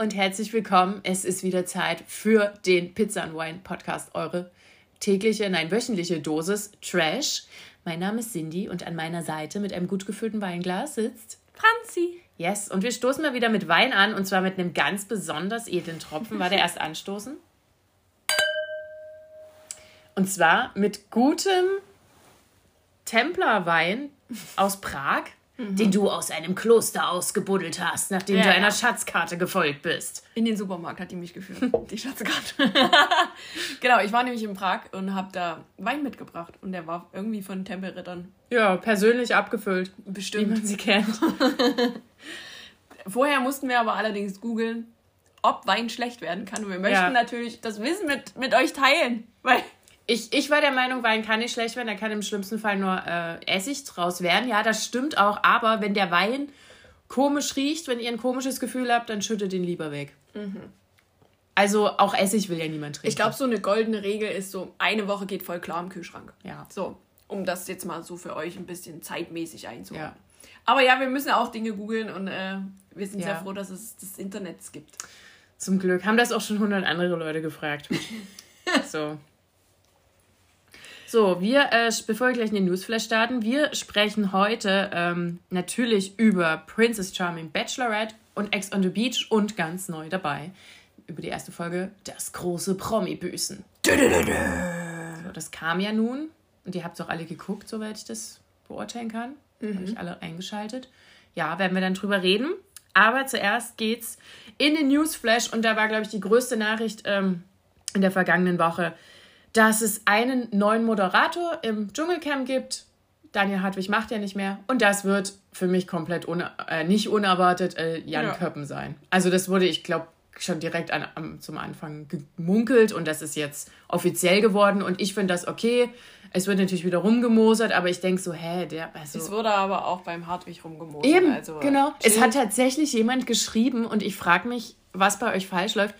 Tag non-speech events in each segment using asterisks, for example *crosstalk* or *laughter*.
Und herzlich willkommen. Es ist wieder Zeit für den Pizza and Wine Podcast, eure tägliche, nein, wöchentliche Dosis Trash. Mein Name ist Cindy und an meiner Seite mit einem gut gefüllten Weinglas sitzt Franzi. Yes, und wir stoßen mal wieder mit Wein an und zwar mit einem ganz besonders edlen Tropfen. War der erst anstoßen? Und zwar mit gutem Templerwein aus Prag den du aus einem Kloster ausgebuddelt hast, nachdem Ja, du einer ja. Schatzkarte gefolgt bist. In den Supermarkt hat die mich geführt, *laughs* die Schatzkarte. *laughs* genau, ich war nämlich in Prag und habe da Wein mitgebracht und der war irgendwie von Tempelrittern. Ja, persönlich abgefüllt, wie Bestimmt. man sie kennt. *laughs* Vorher mussten wir aber allerdings googeln, ob Wein schlecht werden kann. Und wir möchten Ja. natürlich das Wissen mit, mit euch teilen, weil Ich, ich war der Meinung, Wein kann nicht schlecht werden, da kann im schlimmsten Fall nur äh, Essig draus werden. Ja, das stimmt auch, aber wenn der Wein komisch riecht, wenn ihr ein komisches Gefühl habt, dann schüttet ihn lieber weg. Also auch Essig will ja niemand trinken. Ich glaube, so eine goldene Regel ist so, eine Woche geht voll klar im Kühlschrank. Ja. So, um das jetzt mal so für euch ein bisschen zeitmäßig einzuordnen. Ja. Aber ja, wir müssen auch Dinge googeln und äh, wir sind Ja. sehr froh, dass es das Internet gibt. Zum Glück. Haben das auch schon 100 andere Leute gefragt. *laughs* so. So, wir, äh, bevor wir gleich in den Newsflash starten, wir sprechen heute ähm, natürlich über Princess Charming Bachelorette und Ex on the Beach und ganz neu dabei über die erste Folge Das große Promi-Büßen. So, das kam ja nun und ihr habt es auch alle geguckt, soweit ich das beurteilen kann. Habe ich alle eingeschaltet. Ja, werden wir dann drüber reden. Aber zuerst geht's in den Newsflash und da war, glaube ich, die größte Nachricht ähm, in der vergangenen Woche, dass es einen neuen Moderator im Dschungelcamp gibt. Daniel Hartwig macht ja nicht mehr. Und das wird für mich komplett una äh, nicht unerwartet äh, Jan Ja. Köppen sein. Also das wurde, ich glaube, schon direkt an, am, zum Anfang gemunkelt und das ist jetzt offiziell geworden und ich finde das okay. Es wird natürlich wieder rumgemosert, aber ich denke so, hä, der, also... Es wurde aber auch beim Hartwig rumgemosert. Eben, also, genau. Es chill. hat tatsächlich jemand geschrieben und ich frage mich, was bei euch falsch läuft.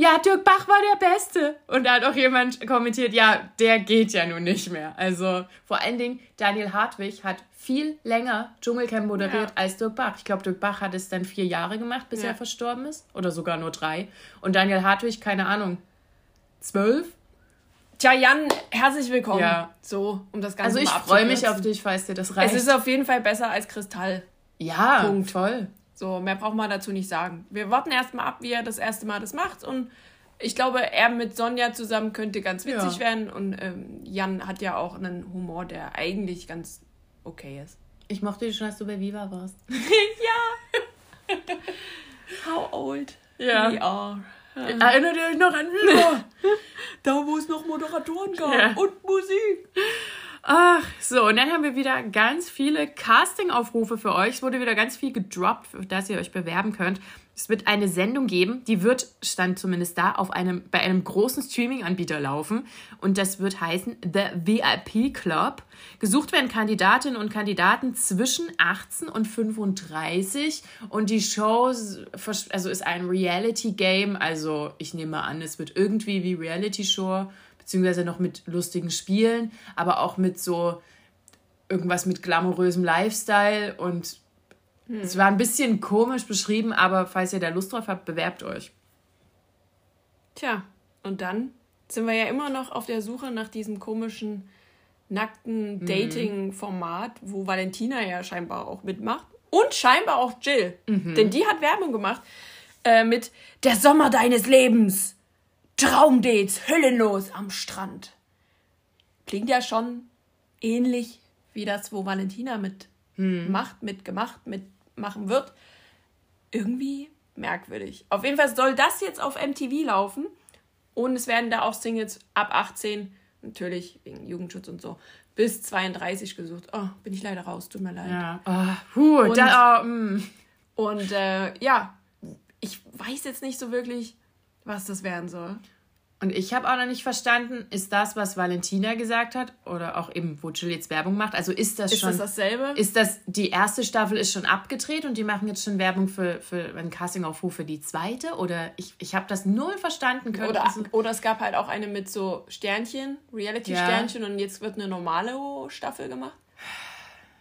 Ja, Dirk Bach war der Beste. Und da hat auch jemand kommentiert, ja, der geht ja nun nicht mehr. Also vor allen Dingen, Daniel Hartwig hat viel länger Dschungelcamp moderiert Ja. als Dirk Bach. Ich glaube, Dirk Bach hat es dann vier Jahre gemacht, bis Ja. er verstorben ist. Oder sogar nur drei. Und Daniel Hartwig, keine Ahnung, zwölf? Tja, Jan, herzlich willkommen. Ja. So, um das Ganze Also ich freue mich auf dich, falls dir das Es reicht. ist auf jeden Fall besser als Kristall. ja, Punkt. toll. So, mehr braucht man dazu nicht sagen. Wir warten erstmal ab, wie er das erste Mal das macht. Und ich glaube, er mit Sonja zusammen könnte ganz witzig Ja. werden. Und ähm, Jan hat ja auch einen Humor, der eigentlich ganz okay ist. Ich mochte dich schon, als du bei Viva warst. *laughs* ja. How old Ja. we are. Erinnert ihr euch noch an Viva? *laughs* Da, wo es noch Moderatoren gab Ja. und Musik. Ach, so, und dann haben wir wieder ganz viele Casting-Aufrufe für euch. Es wurde wieder ganz viel gedroppt, für das ihr euch bewerben könnt. Es wird eine Sendung geben, die wird, stand zumindest da, auf einem, bei einem großen Streaming-Anbieter laufen. Und das wird heißen The VIP Club. Gesucht werden Kandidatinnen und Kandidaten zwischen 18 und 35. Und die Show also ist ein Reality-Game. Also ich nehme an, es wird irgendwie wie Reality-Show beziehungsweise noch mit lustigen Spielen, aber auch mit so irgendwas mit glamourösem Lifestyle und es war ein bisschen komisch beschrieben, aber falls ihr da Lust drauf habt, bewerbt euch. Tja, und dann sind wir ja immer noch auf der Suche nach diesem komischen, nackten Dating-Format, wo Valentina ja scheinbar auch mitmacht. Und scheinbar auch Jill. Denn die hat Werbung gemacht äh, mit Der Sommer deines Lebens. Traumdates, hüllenlos am Strand. Klingt ja schon ähnlich wie das, wo Valentina mitmacht, mitgemacht, mitmachen wird. Irgendwie merkwürdig. Auf jeden Fall soll das jetzt auf MTV laufen. Und es werden da auch Singles ab 18, natürlich wegen Jugendschutz und so, bis 32 gesucht. Oh, bin ich leider raus, tut mir leid. Ja. Oh, puh, Und- da, oh, mm. Und äh, ja, ich weiß jetzt nicht so wirklich, was das werden soll. Und ich habe auch noch nicht verstanden, ist das, was Valentina gesagt hat, oder auch eben, wo Jill jetzt Werbung macht, also ist das Ist schon. das dasselbe? Ist das, die erste Staffel ist schon abgedreht und die machen jetzt schon Werbung für, für einen Castingaufruf für die zweite? Oder ich, ich habe das null verstanden können. Oder, Also- oder es gab halt auch eine mit so Sternchen, Reality-Sternchen und jetzt wird eine normale Staffel gemacht.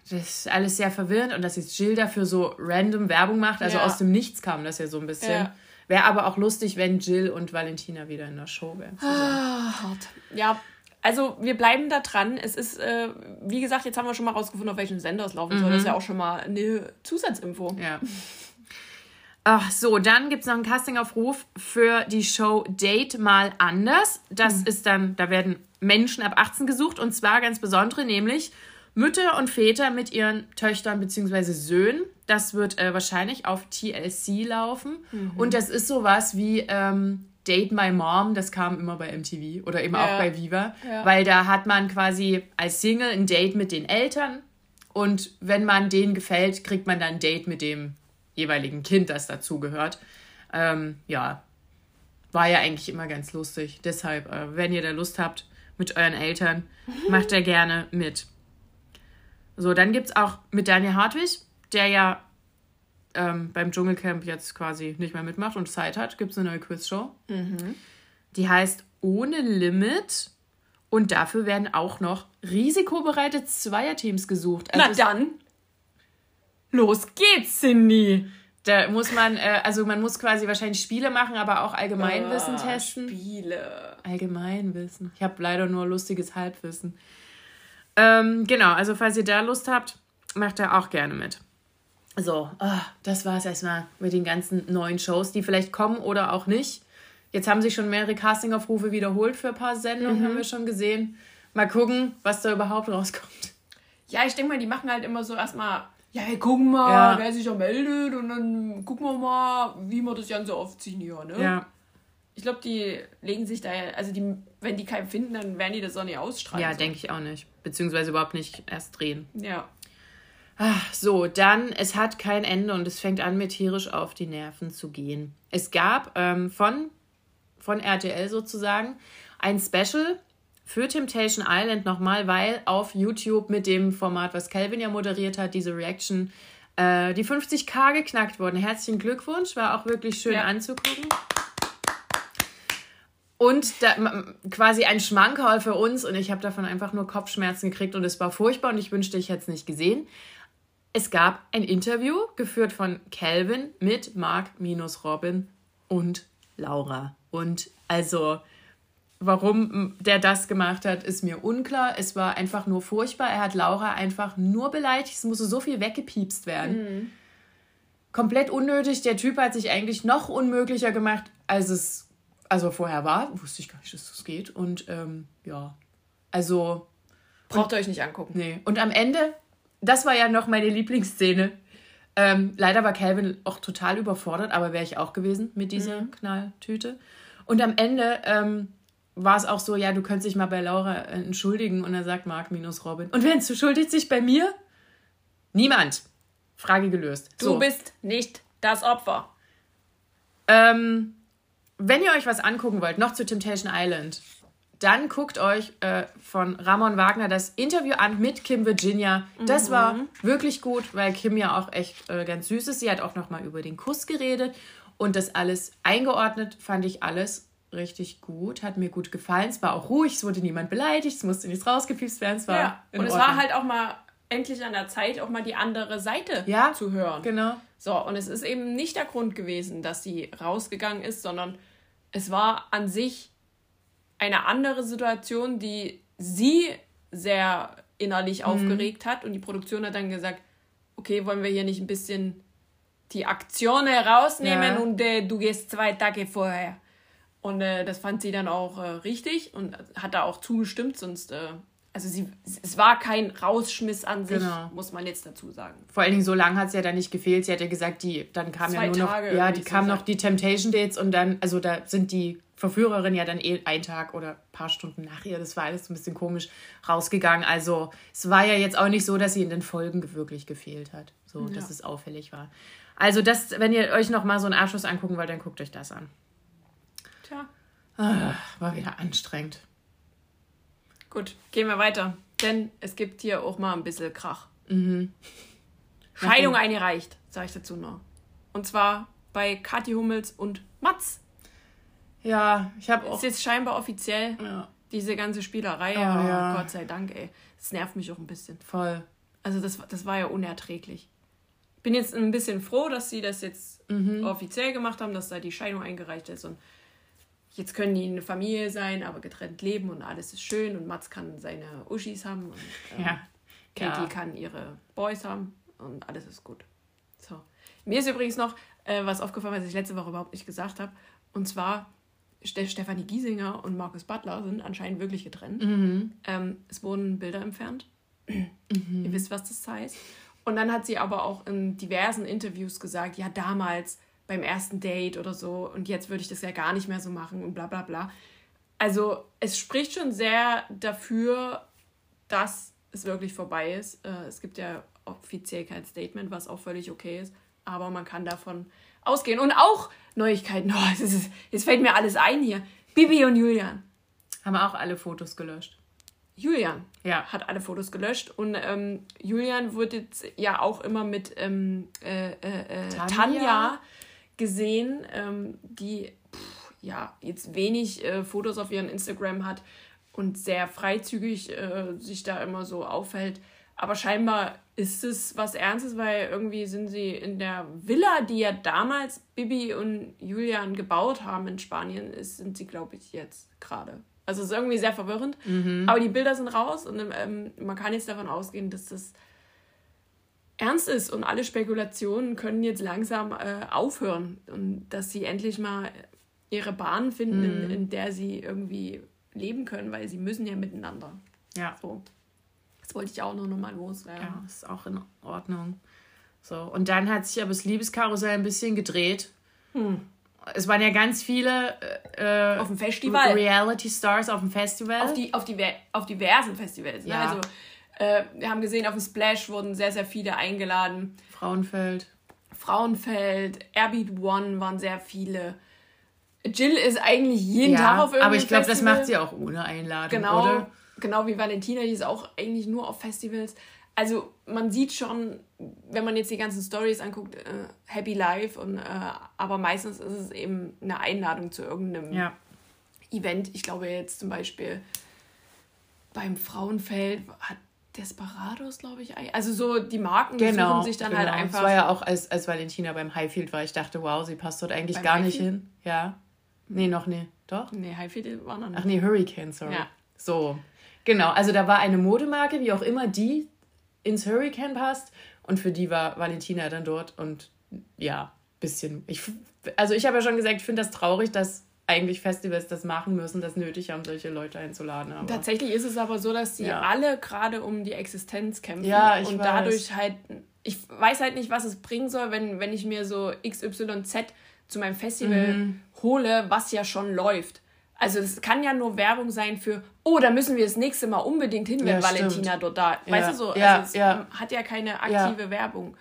Das ist alles sehr verwirrend und dass jetzt Jill dafür so random Werbung macht, also Ja. aus dem Nichts kam das ja so ein bisschen. Ja. Wäre aber auch lustig, wenn Jill und Valentina wieder in der Show wären. Hart. Ja, also wir bleiben da dran. Es ist, äh, wie gesagt, jetzt haben wir schon mal rausgefunden, auf welchen Sender es laufen soll. Das ist ja auch schon mal eine Zusatzinfo. Ja. Ach so, dann gibt es noch einen Castingaufruf für die Show Date mal anders. Das ist dann, da werden Menschen ab 18 gesucht und zwar ganz besondere, nämlich Mütter und Väter mit ihren Töchtern bzw. Söhnen. Das wird äh, wahrscheinlich auf TLC laufen. Und das ist sowas wie ähm, Date My Mom, das kam immer bei MTV oder eben auch Ja. bei Viva. Ja. Weil da hat man quasi als Single ein Date mit den Eltern und wenn man denen gefällt, kriegt man dann ein Date mit dem jeweiligen Kind, das dazugehört. Ähm, ja, war ja eigentlich immer ganz lustig. Deshalb, äh, wenn ihr da Lust habt mit euren Eltern, *laughs* macht da gerne mit. So, dann gibt es auch mit Daniel Hartwig, der ja ähm, beim Dschungelcamp jetzt quasi nicht mehr mitmacht und Zeit hat, gibt es eine neue Quizshow. Die heißt Ohne Limit. Und dafür werden auch noch risikobereite Zweierteams gesucht. Also Na dann, los geht's, Cindy. Da muss man, äh, also man muss quasi wahrscheinlich Spiele machen, aber auch Allgemeinwissen Ah, testen. Spiele. Allgemeinwissen. Ich habe leider nur lustiges Halbwissen. Ähm, genau, also falls ihr da Lust habt, macht da auch gerne mit. So, ah, das war es erstmal mit den ganzen neuen Shows, die vielleicht kommen oder auch nicht. Jetzt haben sich schon mehrere Castingaufrufe wiederholt für ein paar Sendungen, haben wir schon gesehen. Mal gucken, was da überhaupt rauskommt. Ja, ich denke mal, die machen halt immer so erstmal, ja, wir gucken mal, Ja. wer sich da meldet und dann gucken wir mal, wie wir das Ganze aufziehen hier, ne? Ja, Ich glaube, die legen sich da ja, also die, wenn die keinen finden, dann werden die das auch nicht ausstrahlen. ja so. denke ich auch nicht. Beziehungsweise überhaupt nicht erst drehen. Ja. Ach, so, dann, es hat kein Ende und es fängt an, mir tierisch auf die Nerven zu gehen. Es gab ähm, von, von RTL sozusagen ein Special für Temptation Island nochmal, weil auf YouTube mit dem Format, was Calvin ja moderiert hat, diese Reaction, äh, die 50k geknackt wurden. Herzlichen Glückwunsch, war auch wirklich schön Ja. anzugucken. Und da, quasi ein Schmankerl für uns und ich habe davon einfach nur Kopfschmerzen gekriegt und es war furchtbar und ich wünschte, ich hätte es nicht gesehen. Es gab ein Interview geführt von Calvin mit Mark minus Robin und Laura. Und also, warum der das gemacht hat, ist mir unklar. Es war einfach nur furchtbar. Er hat Laura einfach nur beleidigt. Es musste so viel weggepiepst werden. Komplett unnötig. Der Typ hat sich eigentlich noch unmöglicher gemacht, als es also vorher war. Wusste ich gar nicht, dass das geht. Und ähm, ja, also Braucht ihr euch nicht angucken. Nee. Und am Ende, das war ja noch meine Lieblingsszene. Ähm, leider war Calvin auch total überfordert, aber wäre ich auch gewesen mit dieser Knalltüte. Und am Ende ähm, war es auch so, ja, du könntest dich mal bei Laura äh, entschuldigen. Und er sagt Mark minus Robin. Und wer entschuldigt sich bei mir? Niemand. Frage gelöst. Du so. bist nicht das Opfer. Ähm, wenn ihr euch was angucken wollt, noch zu Temptation Island, dann guckt euch äh, von Ramon Wagner das Interview an mit Kim Virginia. Das war wirklich gut, weil Kim ja auch echt äh, ganz süß ist. Sie hat auch noch mal über den Kuss geredet und das alles eingeordnet. Fand ich alles richtig gut, hat mir gut gefallen. Es war auch ruhig, es wurde niemand beleidigt, es musste nichts rausgepiepst werden. Es war Ja. Und es Ordnung. war halt auch mal endlich an der Zeit, auch mal die andere Seite Ja, zu hören. Genau. So, und es ist eben nicht der Grund gewesen, dass sie rausgegangen ist, sondern es war an sich eine andere Situation, die sie sehr innerlich aufgeregt hat. Und die Produktion hat dann gesagt, okay, wollen wir hier nicht ein bisschen die Aktion herausnehmen Ja. und äh, du gehst zwei Tage vorher. Und äh, das fand sie dann auch äh, richtig und hat da auch zugestimmt, sonst, äh, also sie, es war kein Rausschmiss an sich, Genau. muss man jetzt dazu sagen. Vor allen Dingen so lange hat es ja dann nicht gefehlt. Sie hat ja gesagt, die, dann kam Zwei ja nur noch, Tage ja, irgendwie die kamen so noch die Temptation Dates und dann, also da sind die Verführerinnen ja dann eh ein Tag oder ein paar Stunden nach ihr, das war alles ein bisschen komisch rausgegangen. Also es war ja jetzt auch nicht so, dass sie in den Folgen wirklich gefehlt hat, so dass es auffällig war. Also das, wenn ihr euch noch mal so einen Abschluss angucken wollt, dann guckt euch das an. Tja. Ah, war wieder anstrengend. Gut, gehen wir weiter. Denn es gibt hier auch mal ein bisschen Krach. Mhm. Scheidung eingereicht, sage ich dazu noch. Und zwar bei Kathi Hummels und Mats. Ja, ich habe auch. Ist jetzt scheinbar offiziell Ja, diese ganze Spielerei. Oh, aber ja. Gott sei Dank, ey. Das nervt mich auch ein bisschen. voll. Also das, das war ja unerträglich. Bin jetzt ein bisschen froh, dass sie das jetzt Mhm. offiziell gemacht haben, dass da die Scheidung eingereicht ist und jetzt können die eine Familie sein, aber getrennt leben und alles ist schön und Mats kann seine Uschis haben und ähm, Ja. Katie Ja. kann ihre Boys haben und alles ist gut. So. Mir ist übrigens noch äh, was aufgefallen, was ich letzte Woche überhaupt nicht gesagt habe. Und zwar, Stefanie Giesinger und Markus Butler sind anscheinend wirklich getrennt. Mhm. Ähm, es wurden Bilder entfernt. *clears throat* Ihr wisst, was das heißt. Und dann hat sie aber auch in diversen Interviews gesagt, ja, damals beim ersten Date oder so und jetzt würde ich das ja gar nicht mehr so machen und bla bla bla. Also es spricht schon sehr dafür, dass es wirklich vorbei ist. Äh, es gibt ja offiziell kein Statement, was auch völlig okay ist, aber man kann davon ausgehen. Und auch Neuigkeiten. *laughs* Oh, es ist, jetzt fällt mir alles ein hier. Bibi und Julian. Haben auch alle Fotos gelöscht. Julian Ja. hat alle Fotos gelöscht und ähm, Julian wurde jetzt ja auch immer mit ähm, äh, äh, äh, Tanja? Tanja. gesehen, ähm, die pff, ja jetzt wenig äh, Fotos auf ihrem Instagram hat und sehr freizügig äh, sich da immer so aufhält. Aber scheinbar ist es was Ernstes, weil irgendwie sind sie in der Villa, die ja damals Bibi und Julian gebaut haben in Spanien, ist, sind sie, glaube ich, jetzt gerade. Also es ist irgendwie sehr verwirrend. Aber die Bilder sind raus und ähm, man kann jetzt davon ausgehen, dass das ernst ist und alle Spekulationen können jetzt langsam äh, aufhören und dass sie endlich mal ihre Bahn finden, in, in der sie irgendwie leben können, weil sie müssen ja miteinander. Ja. So. Das wollte ich auch nur noch mal loswerden. Ja, ist auch in Ordnung. So, und dann hat sich aber das Liebeskarussell ein bisschen gedreht. Es waren ja ganz viele äh, Auf dem Festival. Reality Stars auf dem Festival. auf, die, auf, die, auf diversen Festivals. Ne? Ja. Also, äh, wir haben gesehen, auf dem Splash wurden sehr, sehr viele eingeladen. Frauenfeld. Frauenfeld, Airbeat One waren sehr viele. Jill ist eigentlich jeden Tag auf irgendeinem aber ich glaube, das macht sie auch ohne Einladung, Genau, oder? genau wie Valentina, die ist auch eigentlich nur auf Festivals. Also man sieht schon, wenn man jetzt die ganzen Stories anguckt, äh, Happy Life und äh, aber meistens ist es eben eine Einladung zu irgendeinem Ja. Event. Ich glaube jetzt zum Beispiel beim Frauenfeld hat Desperados, glaube ich, also so die Marken Genau. suchen sich dann genau. halt einfach. Das war ja auch, als, als Valentina beim Highfield war, ich dachte, wow, sie passt dort eigentlich Beim gar nicht Highfield? hin. Ja. Nee, noch nie. Doch? nee, Highfield war noch nicht. Ach nee, Hurricane, sorry. Ja. So, genau. Also da war eine Modemarke, wie auch immer die ins Hurricane passt. Und für die war Valentina dann dort. Und ja, bisschen. Ich, also ich habe ja schon gesagt, ich finde das traurig, dass eigentlich Festivals das machen müssen, das nötig haben, solche Leute einzuladen. Aber Tatsächlich ist es aber so, dass die Ja. alle gerade um die Existenz kämpfen. Ja, ich und weiß. dadurch halt, ich weiß halt nicht, was es bringen soll, wenn, wenn ich mir so XYZ zu meinem Festival Mhm. hole, was ja schon läuft. Also es kann ja nur Werbung sein für, oh, da müssen wir das nächste Mal unbedingt hin, wenn Ja, Valentina stimmt. dort da. Ja, Weißt du so, ja, also es ja. hat ja keine aktive Werbung.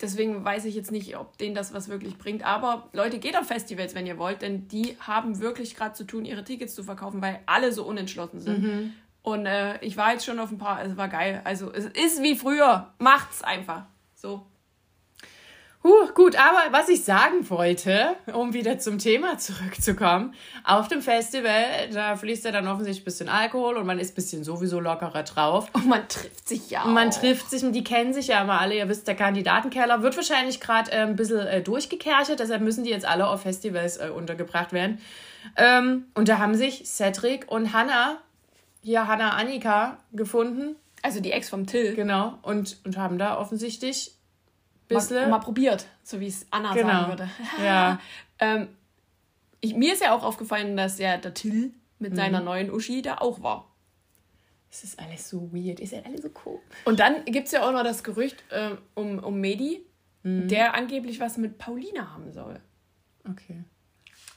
Deswegen weiß ich jetzt nicht, ob denen das was wirklich bringt. Aber Leute, geht auf Festivals, wenn ihr wollt, denn die haben wirklich gerade zu tun, ihre Tickets zu verkaufen, weil alle so unentschlossen sind. Mhm. Und äh, ich war jetzt schon auf ein paar, es war geil. Also es ist wie früher. Macht's einfach. So. Huh, gut, aber was ich sagen wollte, um wieder zum Thema zurückzukommen, auf dem Festival, da fließt ja dann offensichtlich ein bisschen Alkohol und man ist ein bisschen sowieso lockerer drauf. Und man trifft sich ja. Und man auch. trifft sich, und die kennen sich ja immer alle. Ihr wisst, der Kandidatenkeller wird wahrscheinlich gerade äh, ein bisschen äh, durchgekerchert, deshalb müssen die jetzt alle auf Festivals äh, untergebracht werden. Ähm, und da haben sich Cedric und Hannah, hier Hannah Annika, gefunden. Also die Ex vom Till. Genau. Und, und haben da offensichtlich ein Mal, bisschen. mal probiert, so wie es Anna Genau. sagen würde. *laughs* Ja. ähm, ich, mir ist ja auch aufgefallen, dass ja der Till Mhm. mit seiner neuen Uschi da auch war. Es ist alles so weird. Ist ja alles so cool. Und dann gibt es ja auch noch das Gerücht ähm, um, um Medi, Mhm. der angeblich was mit Paulina haben soll. Okay.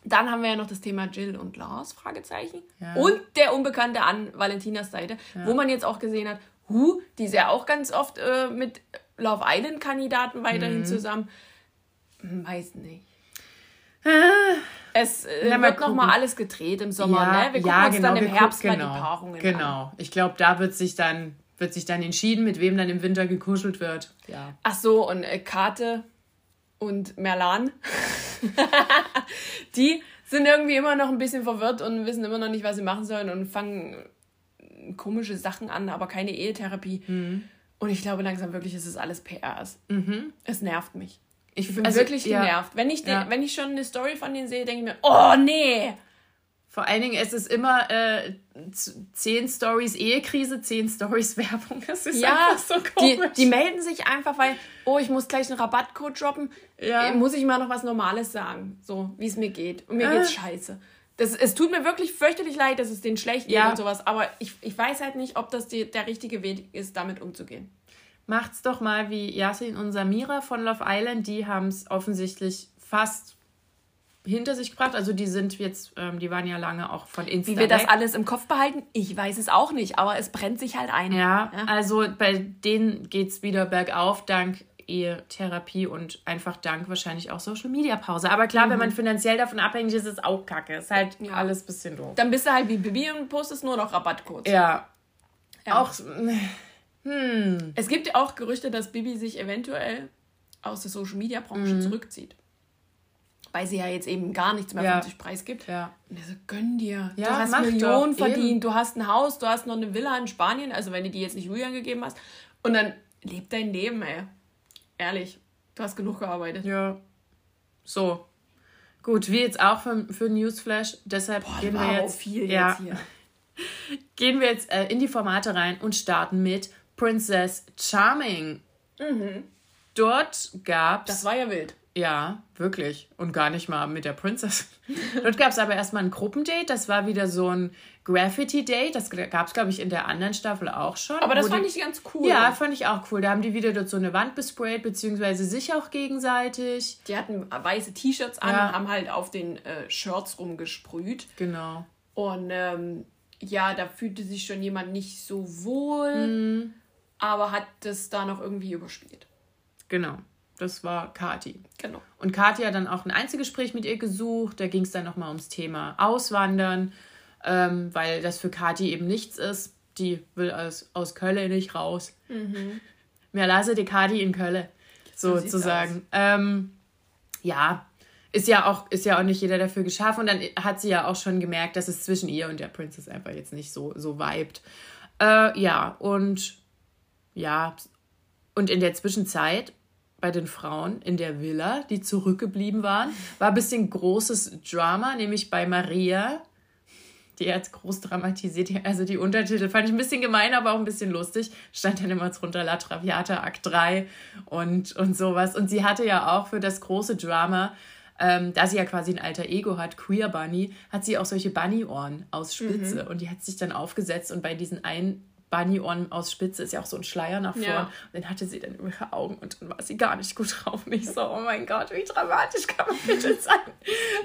Dann haben wir ja noch das Thema Jill und Lars, Fragezeichen. Ja. Und der Unbekannte an Valentinas Seite, wo man jetzt auch gesehen hat, Hu, die ist ja auch ganz oft äh, mit Love Island-Kandidaten weiterhin Mhm. zusammen. Weiß nicht. Ah, Es äh, ja, wird nochmal alles gedreht im Sommer, ja, ne? Wir gucken ja, uns genau, dann im Herbst gucken, mal genau, die Paarungen Genau. an. Ich glaube, da wird sich dann wird sich dann entschieden, mit wem dann im Winter gekuschelt wird. Ja. Ach so, und äh, Kate und Merlan, *laughs* die sind irgendwie immer noch ein bisschen verwirrt und wissen immer noch nicht, was sie machen sollen und fangen komische Sachen an, aber keine Ehetherapie. Mhm. Und ich glaube langsam wirklich, dass es alles PR ist. Mhm. Es nervt mich. Ich bin also, wirklich ja. genervt. Wenn ich, den, Ja. wenn ich schon eine Story von denen sehe, denke ich mir, oh nee! Vor allen Dingen, es ist immer äh, zehn Stories Ehekrise, zehn Stories *laughs* Werbung. Das ist Ja, einfach so die, komisch. die melden sich einfach, weil, oh, ich muss gleich einen Rabattcode droppen. Ja. Muss ich mal noch was Normales sagen, so wie es mir geht. Und mir Äh. geht's scheiße. Das, es tut mir wirklich fürchterlich leid, dass es denen schlecht geht Ja. und sowas, aber ich, ich weiß halt nicht, ob das die, der richtige Weg ist, damit umzugehen. Macht's doch mal wie Yasin und Samira von Love Island. Die haben es offensichtlich fast hinter sich gebracht. Also die sind jetzt, ähm, die waren ja lange auch von Insta Wie wir das alles im Kopf behalten, ich weiß es auch nicht, aber es brennt sich halt ein. Ja, Ja. also bei denen geht's wieder bergauf, dank Ehetherapie und einfach dank wahrscheinlich auch Social Media Pause. Aber klar, wenn man finanziell davon abhängig ist, ist es auch kacke. Ist halt Ja. alles ein bisschen doof. Dann bist du halt wie Bibi und postest nur noch Rabattcodes. Ja. Ja. Auch. Hm. Es gibt ja auch Gerüchte, dass Bibi sich eventuell aus der Social Media Branche Mhm. zurückzieht. Weil sie ja jetzt eben gar nichts mehr Ja. von sich preisgibt. Ja. Und er so, gönn dir. Ja, du hast Millionen doch, verdient, eben. du hast ein Haus, du hast noch eine Villa in Spanien, also wenn du die jetzt nicht Julian gegeben hast. Und dann leb dein Leben, ey. Ehrlich, du hast genug gearbeitet. Ja. So. Gut, wie jetzt auch für, für Newsflash. Deshalb gehen War wir jetzt, viel ja, jetzt hier. *laughs* gehen wir jetzt äh, in die Formate rein und starten mit Princess Charming. Dort gab's. Das war ja wild. Ja, wirklich. Und gar nicht mal mit der Princess. *laughs* Dort gab es aber erstmal ein Gruppendate. Das war wieder so ein Graffiti-Date. Das gab es, glaube ich, in der anderen Staffel auch schon. Aber das fand die, ich ganz cool. Ja, fand ich auch cool. Da haben die wieder dort so eine Wand besprayt, beziehungsweise sich auch gegenseitig. Die hatten weiße T-Shirts an Ja. und haben halt auf den äh, Shirts rumgesprüht. Genau. Und ähm, ja, da fühlte sich schon jemand nicht so wohl, Mhm. aber hat das da noch irgendwie überspielt. Genau. Das war Kati. Genau. Und Kathi hat dann auch ein Einzelgespräch mit ihr gesucht. Da ging es dann nochmal ums Thema Auswandern, ähm, weil das für Kathi eben nichts ist. Die will aus, aus Köln nicht raus. Mehr lasse die Kathi in Köln, So sozusagen. Ähm, ja, ist ja, auch, ist ja auch nicht jeder dafür geschaffen. Und dann hat sie ja auch schon gemerkt, dass es zwischen ihr und der Princess einfach jetzt nicht so, so vibet. Äh, ja, und ja, und in der Zwischenzeit bei den Frauen in der Villa, die zurückgeblieben waren, war ein bisschen großes Drama, nämlich bei Maria. Die hat groß dramatisiert. Also die Untertitel fand ich ein bisschen gemein, aber auch ein bisschen lustig. Stand dann immer drunter La Traviata Akt 3 und, und sowas. Und sie hatte ja auch für das große Drama, ähm, da sie ja quasi ein alter Ego hat, Queer Bunny, hat sie auch solche Bunny-Ohren aus Spitze. Und die hat sich dann aufgesetzt und bei diesen einen Bunny-Ohren aus Spitze ist ja auch so ein Schleier nach vorn. Ja. Und dann hatte sie dann ihre Augen und dann war sie gar nicht gut drauf. Und ich so, oh mein Gott, wie dramatisch kann man bitte sein?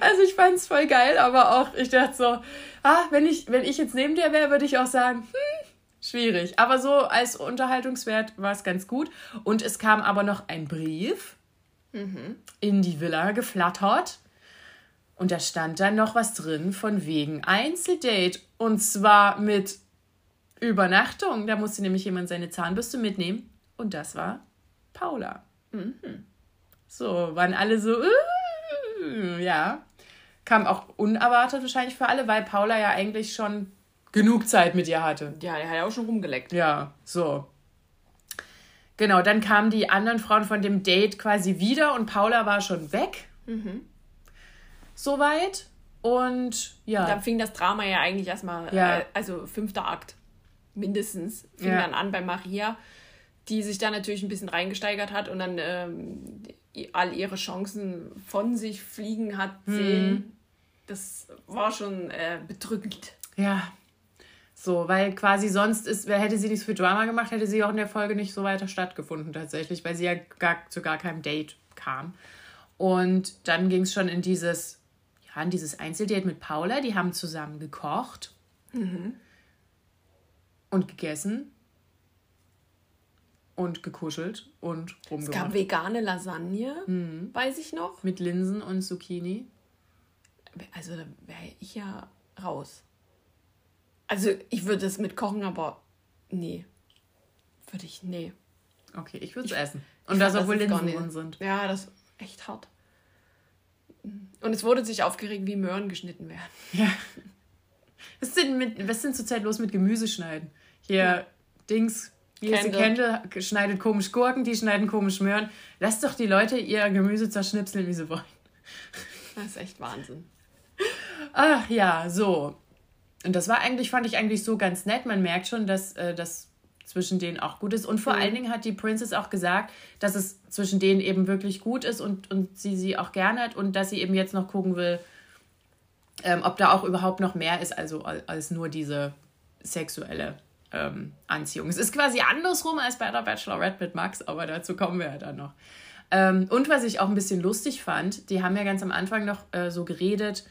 Also ich fand es voll geil, aber auch, ich dachte so, ah, wenn ich, wenn ich jetzt neben dir wäre, würde ich auch sagen, hm, schwierig. Aber so als Unterhaltungswert war es ganz gut. Und es kam aber noch ein Brief in die Villa geflattert. Und da stand dann noch was drin von wegen Einzeldate. Und zwar mit Übernachtung. Da musste nämlich jemand seine Zahnbürste mitnehmen. Und das war Paula. So, waren alle so, äh, ja. Kam auch unerwartet wahrscheinlich für alle, weil Paula ja eigentlich schon genug Zeit mit ihr hatte. Ja, der hat ja auch schon rumgeleckt. Ja, so. Genau, dann kamen die anderen Frauen von dem Date quasi wieder und Paula war schon weg. Soweit. Und ja. Dann fing das Drama ja eigentlich erstmal, Ja. äh, also fünfter Akt mindestens, fing Ja. dann an bei Maria, die sich da natürlich ein bisschen reingesteigert hat und dann ähm, all ihre Chancen von sich fliegen hat Mhm. sehen. Das war schon äh, bedrückend. Ja. So, weil quasi sonst ist, wer hätte sie nichts für Drama gemacht, hätte sie auch in der Folge nicht so weiter stattgefunden tatsächlich, weil sie ja gar, zu gar keinem Date kam. Und dann ging es schon in dieses, ja, in dieses Einzeldate mit Paula. Die haben zusammen gekocht und gegessen und gekuschelt und Es gab rumgemacht. vegane Lasagne, Mhm. weiß ich noch. Mit Linsen und Zucchini. also da wäre ich ja raus. Also ich würde es mit kochen, aber nee. Würde ich, nee. Okay, ich würde es essen. Und das, obwohl Linsen drin sind. Ja, das ist echt hart. Und es wurde sich aufgeregt, wie Möhren geschnitten werden. Ja. Was ist denn, mit, was ist denn zurzeit los mit Gemüseschneiden? Hier, ja. Dings, hier Kendall. Kendall schneidet komisch Gurken, die schneiden komisch Möhren. Lass doch die Leute ihr Gemüse zerschnipseln, wie sie wollen. Das ist echt Wahnsinn. Ach ja, so. Und das war eigentlich, fand ich eigentlich so ganz nett. Man merkt schon, dass äh, das zwischen denen auch gut ist. Und vor mhm. allen Dingen hat die Princess auch gesagt, dass es zwischen denen eben wirklich gut ist und, und sie sie auch gerne hat und dass sie eben jetzt noch gucken will, ähm, ob da auch überhaupt noch mehr ist, also als nur diese sexuelle ähm, Anziehung. Es ist quasi andersrum als bei der Bachelorette mit Max, aber dazu kommen wir ja dann noch. Ähm, und was ich auch ein bisschen lustig fand, die haben ja ganz am Anfang noch äh, so geredet,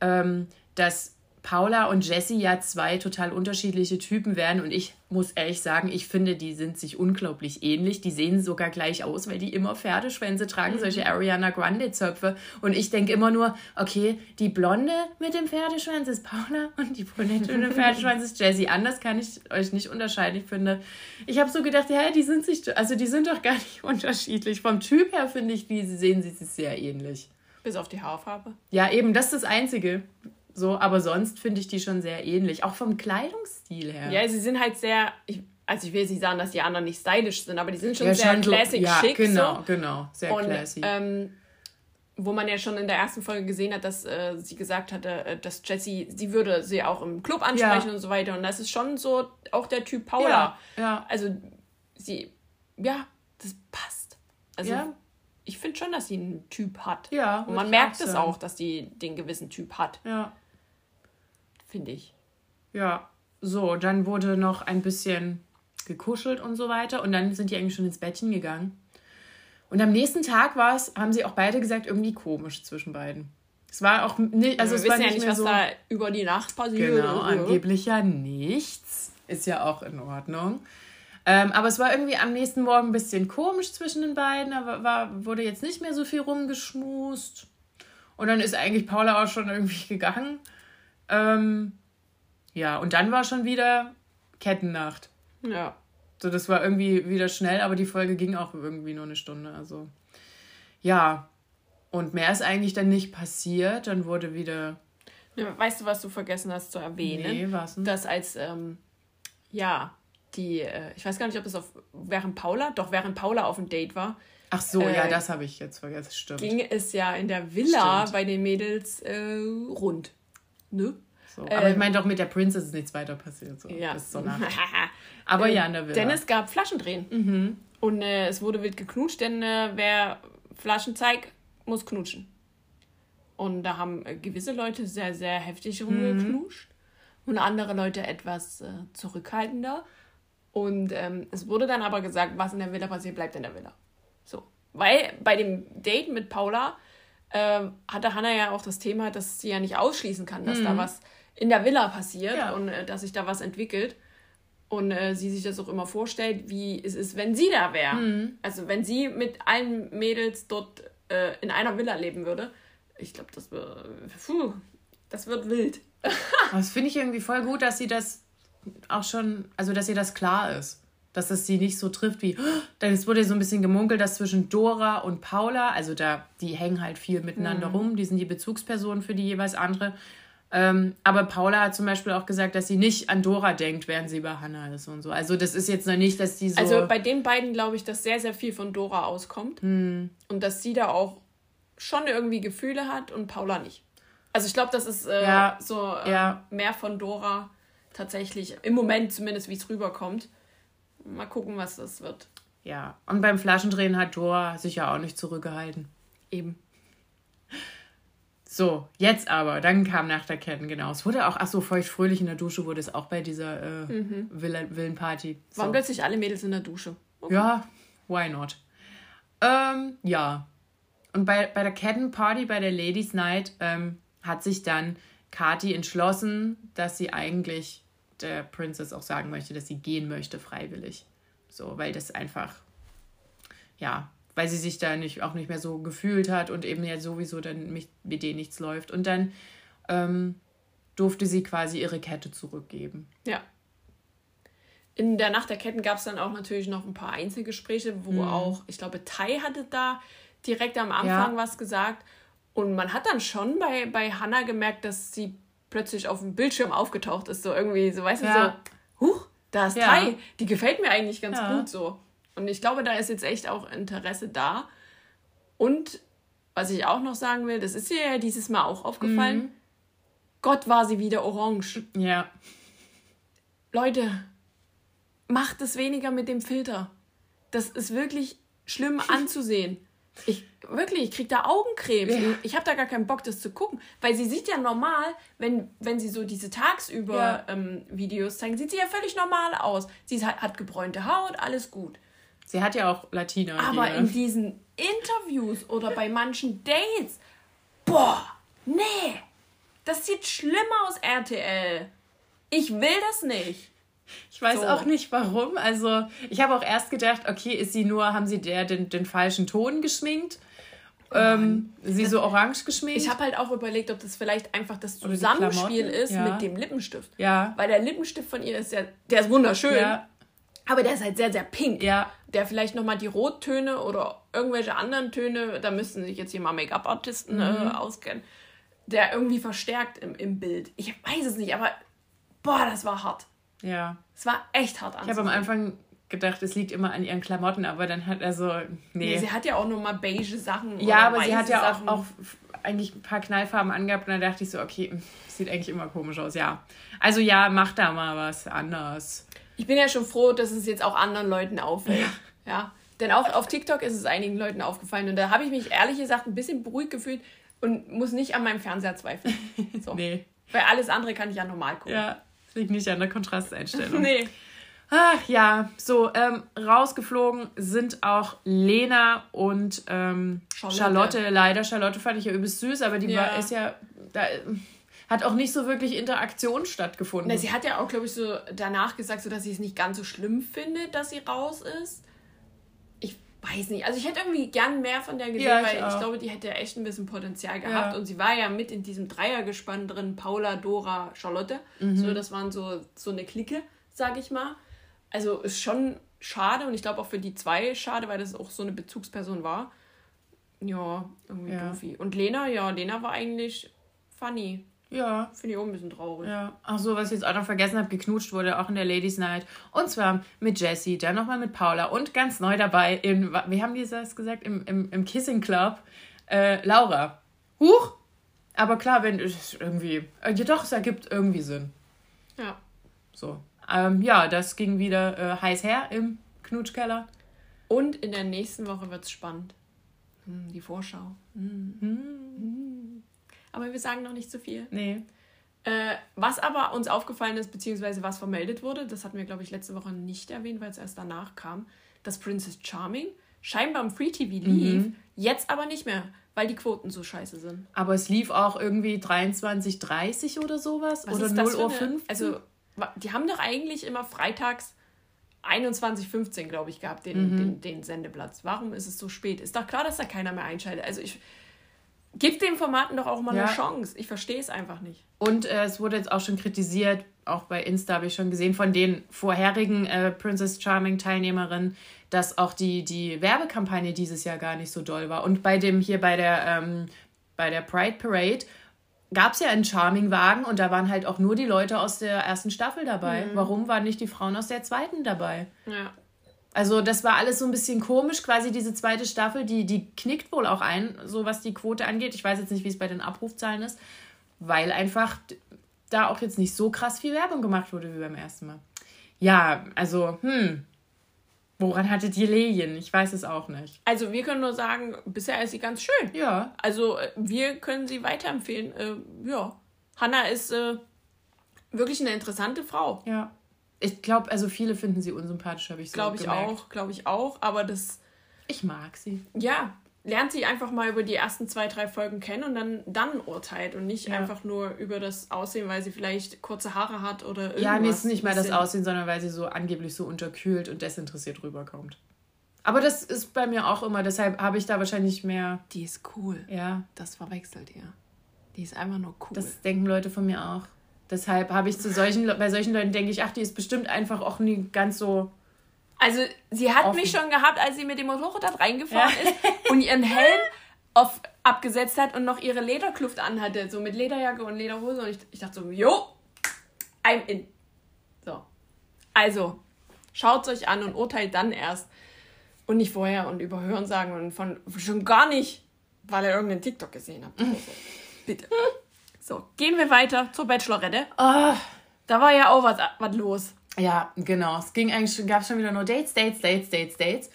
ähm, dass Paula und Jessie ja zwei total unterschiedliche Typen werden und ich muss ehrlich sagen, ich finde, die sind sich unglaublich ähnlich. Die sehen sogar gleich aus, weil die immer Pferdeschwänze tragen, mhm. solche Ariana Grande Zöpfe. Und ich denke immer nur, okay, die Blonde mit dem Pferdeschwanz ist Paula und die Brünette mit dem Pferdeschwanz ist Jessie. Anders kann ich euch nicht unterscheiden. Ich finde, ich habe so gedacht, ja, die sind sich, also die sind doch gar nicht *laughs* unterschiedlich. Vom Typ her finde ich, die sehen sie sich sehr ähnlich. Bis auf die Haarfarbe. Ja, eben, das ist das Einzige. So, aber sonst finde ich die schon sehr ähnlich. Auch vom Kleidungsstil her. Ja, sie sind halt sehr. Ich, also ich will nicht sagen, dass die anderen nicht stylisch sind, aber die sind schon ja, sehr schon classic so, ja, schick. Genau, so. genau, sehr Und, classy. Ähm, wo man ja schon in der ersten Folge gesehen hat, dass äh, sie gesagt hatte, äh, dass Jessie, sie würde sie auch im Club ansprechen ja. und so weiter. Und das ist schon so auch der Typ Paula. Ja, ja. Also sie, ja, das passt. Also ich finde schon, dass sie einen Typ hat. Ja. Und man merkt es auch, dass sie den gewissen Typ hat. Ja finde ich. Ja, so, dann wurde noch ein bisschen gekuschelt und so weiter und dann sind die eigentlich schon ins Bettchen gegangen. Und am nächsten Tag war es, haben sie auch beide gesagt, irgendwie komisch zwischen beiden. Es war auch nicht, also ja, wir es wissen war ja nicht, was so, da über die Nacht passiert. Genau, angeblich ja nichts. Ist ja auch in Ordnung. Ähm, aber es war irgendwie am nächsten Morgen ein bisschen komisch zwischen den beiden. Da war, wurde jetzt nicht mehr so viel rumgeschmust. Und dann ist eigentlich Paula auch schon irgendwie *laughs* gegangen. Ähm, ja, und dann war schon wieder Kettennacht. Ja. So, das war irgendwie wieder schnell, aber die Folge ging auch irgendwie nur eine Stunde. Also, ja. Und mehr ist eigentlich dann nicht passiert. Dann wurde wieder. Ja, weißt du, was du vergessen hast zu erwähnen? Nee, was denn? Dass als, ähm, ja, die, äh, ich weiß gar nicht, ob es auf, während Paula, doch während Paula auf dem Date war. Ach so, äh, ja, das habe ich jetzt vergessen, stimmt. Ging es ja in der Villa stimmt. bei den Mädels äh, rund. Ne? So. Aber ähm, ich meine doch, mit der Princess ist nichts weiter passiert. So. Ja. Zur Nacht. *laughs* Aber ähm, ja, in der Villa. Denn es gab Flaschendrehen. Mhm. Und äh, es wurde wild geknutscht, denn äh, wer Flaschen zeigt, muss knutschen. Und da haben äh, gewisse Leute sehr, sehr heftig rumgeknutscht mhm. und andere Leute etwas äh, zurückhaltender. Und ähm, es wurde dann aber gesagt, was in der Villa passiert, bleibt in der Villa. So. Weil bei dem Date mit Paula äh, hatte Hannah ja auch das Thema, dass sie ja nicht ausschließen kann, dass mhm. da was in der Villa passiert ja. und äh, dass sich da was entwickelt. Und äh, sie sich das auch immer vorstellt, wie es ist, wenn sie da wäre. Mhm. Also wenn sie mit allen Mädels dort äh, in einer Villa leben würde. Ich glaube, das wird, puh, das wird wild. *laughs* das finde ich irgendwie voll gut, dass sie das auch schon, also dass ihr das klar ist dass es sie nicht so trifft wie, *gasps* denn es wurde so ein bisschen gemunkelt, dass zwischen Dora und Paula, also da, die hängen halt viel miteinander mhm. rum, die sind die Bezugspersonen für die jeweils andere. Ähm, aber Paula hat zum Beispiel auch gesagt, dass sie nicht an Dora denkt, während sie bei Hannah ist und so. Also das ist jetzt noch nicht, dass die so. Also bei den beiden glaube ich, dass sehr, sehr viel von Dora auskommt. Mhm. Und dass sie da auch schon irgendwie Gefühle hat und Paula nicht. Also ich glaube, das ist äh, ja. so äh, ja. mehr von Dora tatsächlich, im Moment zumindest, wie es rüberkommt. Mal gucken, was das wird. Ja, und beim Flaschendrehen hat Dora sich ja auch nicht zurückgehalten. Eben. So, jetzt aber, dann kam nach der Ketten, genau. Es wurde auch, ach so, feucht-fröhlich in der Dusche wurde es auch bei dieser äh, mhm. Villenparty. So. Waren plötzlich alle Mädels in der Dusche? Okay. Ja, why not? Ähm, ja. Und bei, bei der Kettenparty, bei der Ladies Night, ähm, hat sich dann Kati entschlossen, dass sie eigentlich der Princess auch sagen möchte, dass sie gehen möchte freiwillig. So, weil das einfach, ja, weil sie sich da nicht, auch nicht mehr so gefühlt hat und eben ja sowieso dann mit, mit denen nichts läuft. Und dann ähm, durfte sie quasi ihre Kette zurückgeben. Ja. In der Nacht der Ketten gab es dann auch natürlich noch ein paar Einzelgespräche, wo mhm. auch, ich glaube, Tai hatte da direkt am Anfang ja. was gesagt. Und man hat dann schon bei, bei Hannah gemerkt, dass sie plötzlich auf dem Bildschirm aufgetaucht ist. So irgendwie, so weißt ja. du, so, huch, da ist ja. Tai. Die gefällt mir eigentlich ganz ja. gut so. Und ich glaube, da ist jetzt echt auch Interesse da. Und was ich auch noch sagen will, das ist ihr ja dieses Mal auch aufgefallen. Mhm. Gott war sie wieder orange. Ja. Leute, macht es weniger mit dem Filter. Das ist wirklich schlimm *laughs* anzusehen. Ich wirklich, ich krieg da Augenkrebs. Ja. Ich habe da gar keinen Bock, das zu gucken, weil sie sieht ja normal, wenn wenn sie so diese tagsüber ja. ähm, Videos zeigen, sieht sie ja völlig normal aus. Sie hat, hat gebräunte Haut, alles gut. Sie hat ja auch Latina. Aber in diesen Interviews oder bei manchen Dates, boah, nee, das sieht schlimm aus, RTL. Ich will das nicht. Ich weiß so. auch nicht warum. Also, ich habe auch erst gedacht, okay, ist sie nur, haben sie der den, den falschen Ton geschminkt? Ähm, sie so orange geschminkt. Ich habe halt auch überlegt, ob das vielleicht einfach das Zusammenspiel ist ja. mit dem Lippenstift. Ja. Weil der Lippenstift von ihr ist ja, der ist wunderschön. Ja. Aber der ist halt sehr, sehr pink. Ja. Der vielleicht nochmal die Rottöne oder irgendwelche anderen Töne, da müssten sich jetzt hier mal Make-up-Artisten äh, mhm. äh, auskennen, der irgendwie verstärkt im, im Bild. Ich weiß es nicht, aber boah, das war hart. Ja. Es war echt hart anzusehen. Ich habe am Anfang gedacht, es liegt immer an ihren Klamotten, aber dann hat er so, nee. nee sie hat ja auch nur mal beige Sachen. Ja, aber sie hat ja auch, auch eigentlich ein paar Knallfarben angehabt und dann dachte ich so, okay, *laughs* sieht eigentlich immer komisch aus, ja. Also ja, mach da mal was anders. Ich bin ja schon froh, dass es jetzt auch anderen Leuten auffällt. Ja. ja. Denn auch auf TikTok ist es einigen Leuten aufgefallen und da habe ich mich ehrlich gesagt ein bisschen beruhigt gefühlt und muss nicht an meinem Fernseher zweifeln. *laughs* So. nee. Weil alles andere kann ich ja normal gucken. Ja. Liegt nicht an der Kontrasteinstellung. nee. Ach ja, so ähm, rausgeflogen sind auch Lena und ähm, Charlotte. Charlotte. Leider, Charlotte fand ich ja übelst süß, aber die ja. war ist ja da hat auch nicht so wirklich Interaktion stattgefunden. Na, sie hat ja auch, glaube ich, so danach gesagt, so dass sie es nicht ganz so schlimm findet, dass sie raus ist weiß nicht. Also ich hätte irgendwie gern mehr von der gesehen, ja, weil ich, ich glaube, die hätte echt ein bisschen Potenzial gehabt. Ja. Und sie war ja mit in diesem Dreiergespann drin, Paula, Dora, Charlotte. Mhm. So, das waren so, so eine Clique, sage ich mal. Also ist schon schade und ich glaube auch für die zwei schade, weil das auch so eine Bezugsperson war. Ja, irgendwie ja. doofi. Und Lena, ja, Lena war eigentlich funny. Ja. Finde ich auch ein bisschen traurig. Ja. Ach so, was ich jetzt auch noch vergessen habe, geknutscht wurde auch in der Ladies Night. Und zwar mit Jessie, dann nochmal mit Paula und ganz neu dabei, in, wie haben die das gesagt, im, im, im Kissing Club, äh, Laura. Huch! Aber klar, wenn es irgendwie, äh, ja doch, es ergibt irgendwie Sinn. Ja. So. Ähm, ja, das ging wieder äh, heiß her im Knutschkeller. Und in der nächsten Woche wird es spannend. Hm, die Vorschau. Hm. Hm. Aber wir sagen noch nicht zu viel. Nee. Äh, was aber uns aufgefallen ist, beziehungsweise was vermeldet wurde, das hatten wir, glaube ich, letzte Woche nicht erwähnt, weil es erst danach kam, dass Princess Charming scheinbar im Free TV lief, mhm. jetzt aber nicht mehr, weil die Quoten so scheiße sind. Aber es lief auch irgendwie 23.30 oder sowas was oder 0 Uhr 5. Also, die haben doch eigentlich immer freitags 21.15, glaube ich, gehabt, den, mhm. den, den Sendeplatz. Warum ist es so spät? Ist doch klar, dass da keiner mehr einschaltet. Also ich Gib den Formaten doch auch mal ja. eine Chance. Ich verstehe es einfach nicht. Und äh, es wurde jetzt auch schon kritisiert, auch bei Insta habe ich schon gesehen, von den vorherigen äh, Princess Charming Teilnehmerinnen, dass auch die, die Werbekampagne dieses Jahr gar nicht so doll war. Und bei dem hier bei der, ähm, bei der Pride Parade gab es ja einen Charming-Wagen und da waren halt auch nur die Leute aus der ersten Staffel dabei. Mhm. Warum waren nicht die Frauen aus der zweiten dabei? Ja. Also das war alles so ein bisschen komisch, quasi diese zweite Staffel, die, die knickt wohl auch ein, so was die Quote angeht. Ich weiß jetzt nicht, wie es bei den Abrufzahlen ist, weil einfach da auch jetzt nicht so krass viel Werbung gemacht wurde wie beim ersten Mal. Ja, also, hm, woran hattet ihr Lehen? Ich weiß es auch nicht. Also wir können nur sagen, bisher ist sie ganz schön. Ja. Also äh, wir können sie weiterempfehlen. Äh, ja, Hanna ist äh, wirklich eine interessante Frau. Ja. Ich glaube, also viele finden sie unsympathisch, habe ich so Glaube ich auch, glaube ich auch, aber das... Ich mag sie. Ja, lernt sie einfach mal über die ersten zwei, drei Folgen kennen und dann, dann urteilt und nicht ja. einfach nur über das Aussehen, weil sie vielleicht kurze Haare hat oder irgendwas. Ja, nee, ist nicht mal das Aussehen, sondern weil sie so angeblich so unterkühlt und desinteressiert rüberkommt. Aber das ist bei mir auch immer, deshalb habe ich da wahrscheinlich mehr. Die ist cool. Ja. Das verwechselt ihr. Die ist einfach nur cool. Das denken Leute von mir auch. Deshalb habe ich zu solchen, bei solchen Leuten denke ich, ach, die ist bestimmt einfach auch nie ganz so. Also, sie hat Offen. mich schon gehabt, als sie mit dem Motorrad reingefahren ist und ihren Helm auf, abgesetzt hat und noch ihre Lederkluft anhatte, so mit Lederjacke und Lederhose. Und ich, ich dachte so, jo, I'm in. So. Also, schaut euch an und urteilt dann erst. Und nicht vorher und über Hörensagen und von schon gar nicht, weil ihr irgendeinen TikTok gesehen habt. *laughs* Bitte. So, gehen wir weiter zur Bachelorette. Oh, Da war ja auch was, was los. ja, genau. Es ging eigentlich, gab schon wieder nur Dates, Dates, Dates, Dates, Dates.